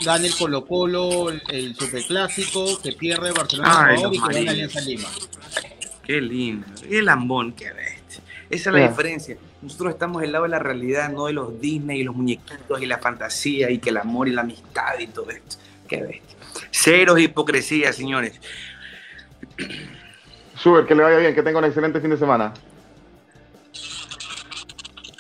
gane el Colo Colo, el, superclásico, que pierde Barcelona y que gane Alianza Lima. Qué lindo, qué lambón, qué bestia. Esa es la diferencia. Nosotros estamos del lado de la realidad, no de los Disney y los muñequitos y la fantasía y que el amor y la amistad y todo esto. Qué bestia. Cero hipocresía, señores. Super, que le vaya bien, que tenga un excelente fin de semana.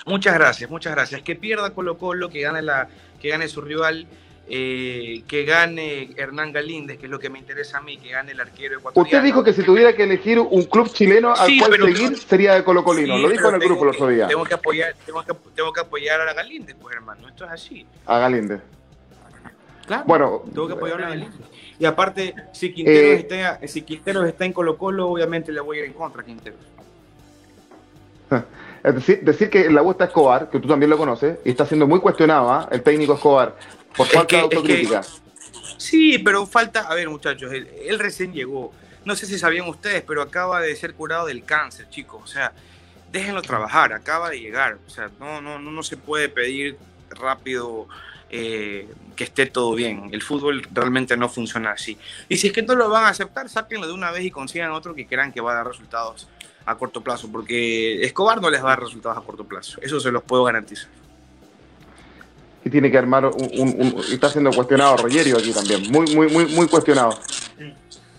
Muchas gracias, muchas gracias. Que pierda Colo Colo, que gane, la, que gane su rival, eh, que gane Hernán Galíndez, que es lo que me interesa a mí, que gane el arquero ecuatoriano. Usted dijo que si tuviera que elegir un club chileno al cual seguir sería de Colo Colino, lo dijo en el grupo el otro día. Tengo que, apoyar, tengo, que, tengo que apoyar a Galíndez, pues hermano, esto es así. A Galíndez. Claro, bueno, tengo que apoyar a Galíndez. Y aparte, si Quinteros, eh, está, si Quinteros está en Colo Colo, obviamente le voy a ir en contra a Quinteros. Es decir, decir que la U está Escobar, que tú también lo conoces, y está siendo muy cuestionado ¿ah? el técnico Escobar por falta de autocrítica. sí, pero falta, a ver muchachos, él, recién llegó. No sé si sabían ustedes, pero acaba de ser curado del cáncer, chicos. O sea, déjenlo trabajar, acaba de llegar. O sea, no, no, no, no se puede pedir rápido eh, que esté todo bien. El fútbol realmente no funciona así. Y si es que no lo van a aceptar, sáquenlo de una vez y consigan otro que crean que va a dar resultados a corto plazo, porque Escobar no les va a dar resultados a corto plazo, eso se los puedo garantizar. Y tiene que armar un, está siendo cuestionado Rogerio aquí también, muy, muy, muy, muy cuestionado.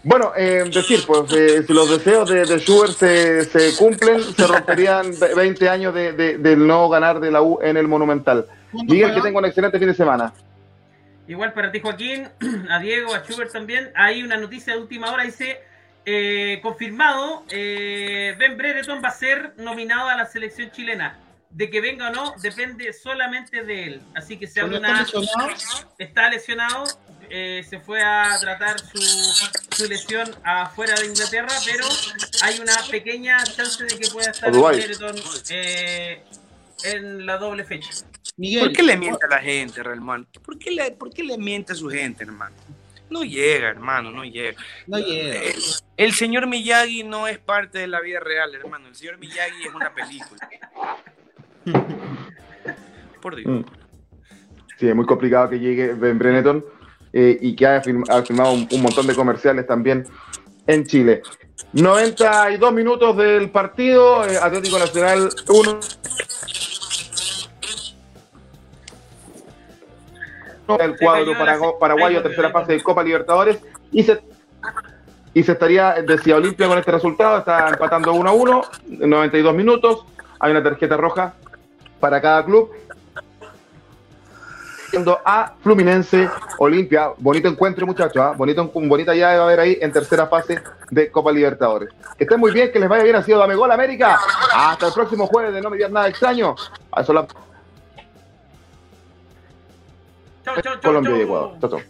Bueno, eh, decir, pues eh, si los deseos de, de Schubert se, se, cumplen, se romperían 20 años de, de, del no ganar de la U en el Monumental. Miguel, que tenga un excelente fin de semana. Igual para ti, Joaquín, a Diego, a Schubert también. Hay una noticia de última hora, dice, eh, confirmado, eh, Ben Brereton va a ser nominado a la selección chilena. De que venga o no, depende solamente de él. Así que se habla una... Está lesionado, eh, se fue a tratar su, su, lesión afuera de Inglaterra, pero hay una pequeña chance de que pueda estar Brereton eh, en la doble fecha. Miguel, ¿Por qué le miente a la gente, hermano? ¿Por qué le, por qué le miente a su gente, hermano? No llega, hermano, no llega. No llega. El, señor Miyagi no es parte de la vida real, hermano. El señor Miyagi es una película. Por Dios. Mm. Sí, es muy complicado que llegue Ben Breneton eh, y que haya, firmado un, montón de comerciales también en Chile. 92 minutos del partido, eh, Atlético Nacional 1. El cuadro paraguayo, tercera fase de Copa Libertadores, y se, y se estaría, decía Olimpia con este resultado, está empatando 1 a 1, 92 minutos, hay una tarjeta roja para cada club. A Fluminense, Olimpia, bonito encuentro muchachos, ¿ah? bonito, bonita ya va a haber ahí en tercera fase de Copa Libertadores. Que estén muy bien, que les vaya bien, ha sido Dame Gol América. Hasta el próximo jueves de No Me Digas Nada Extraño. A eso la... Colombia y Ecuador. Chau, chau.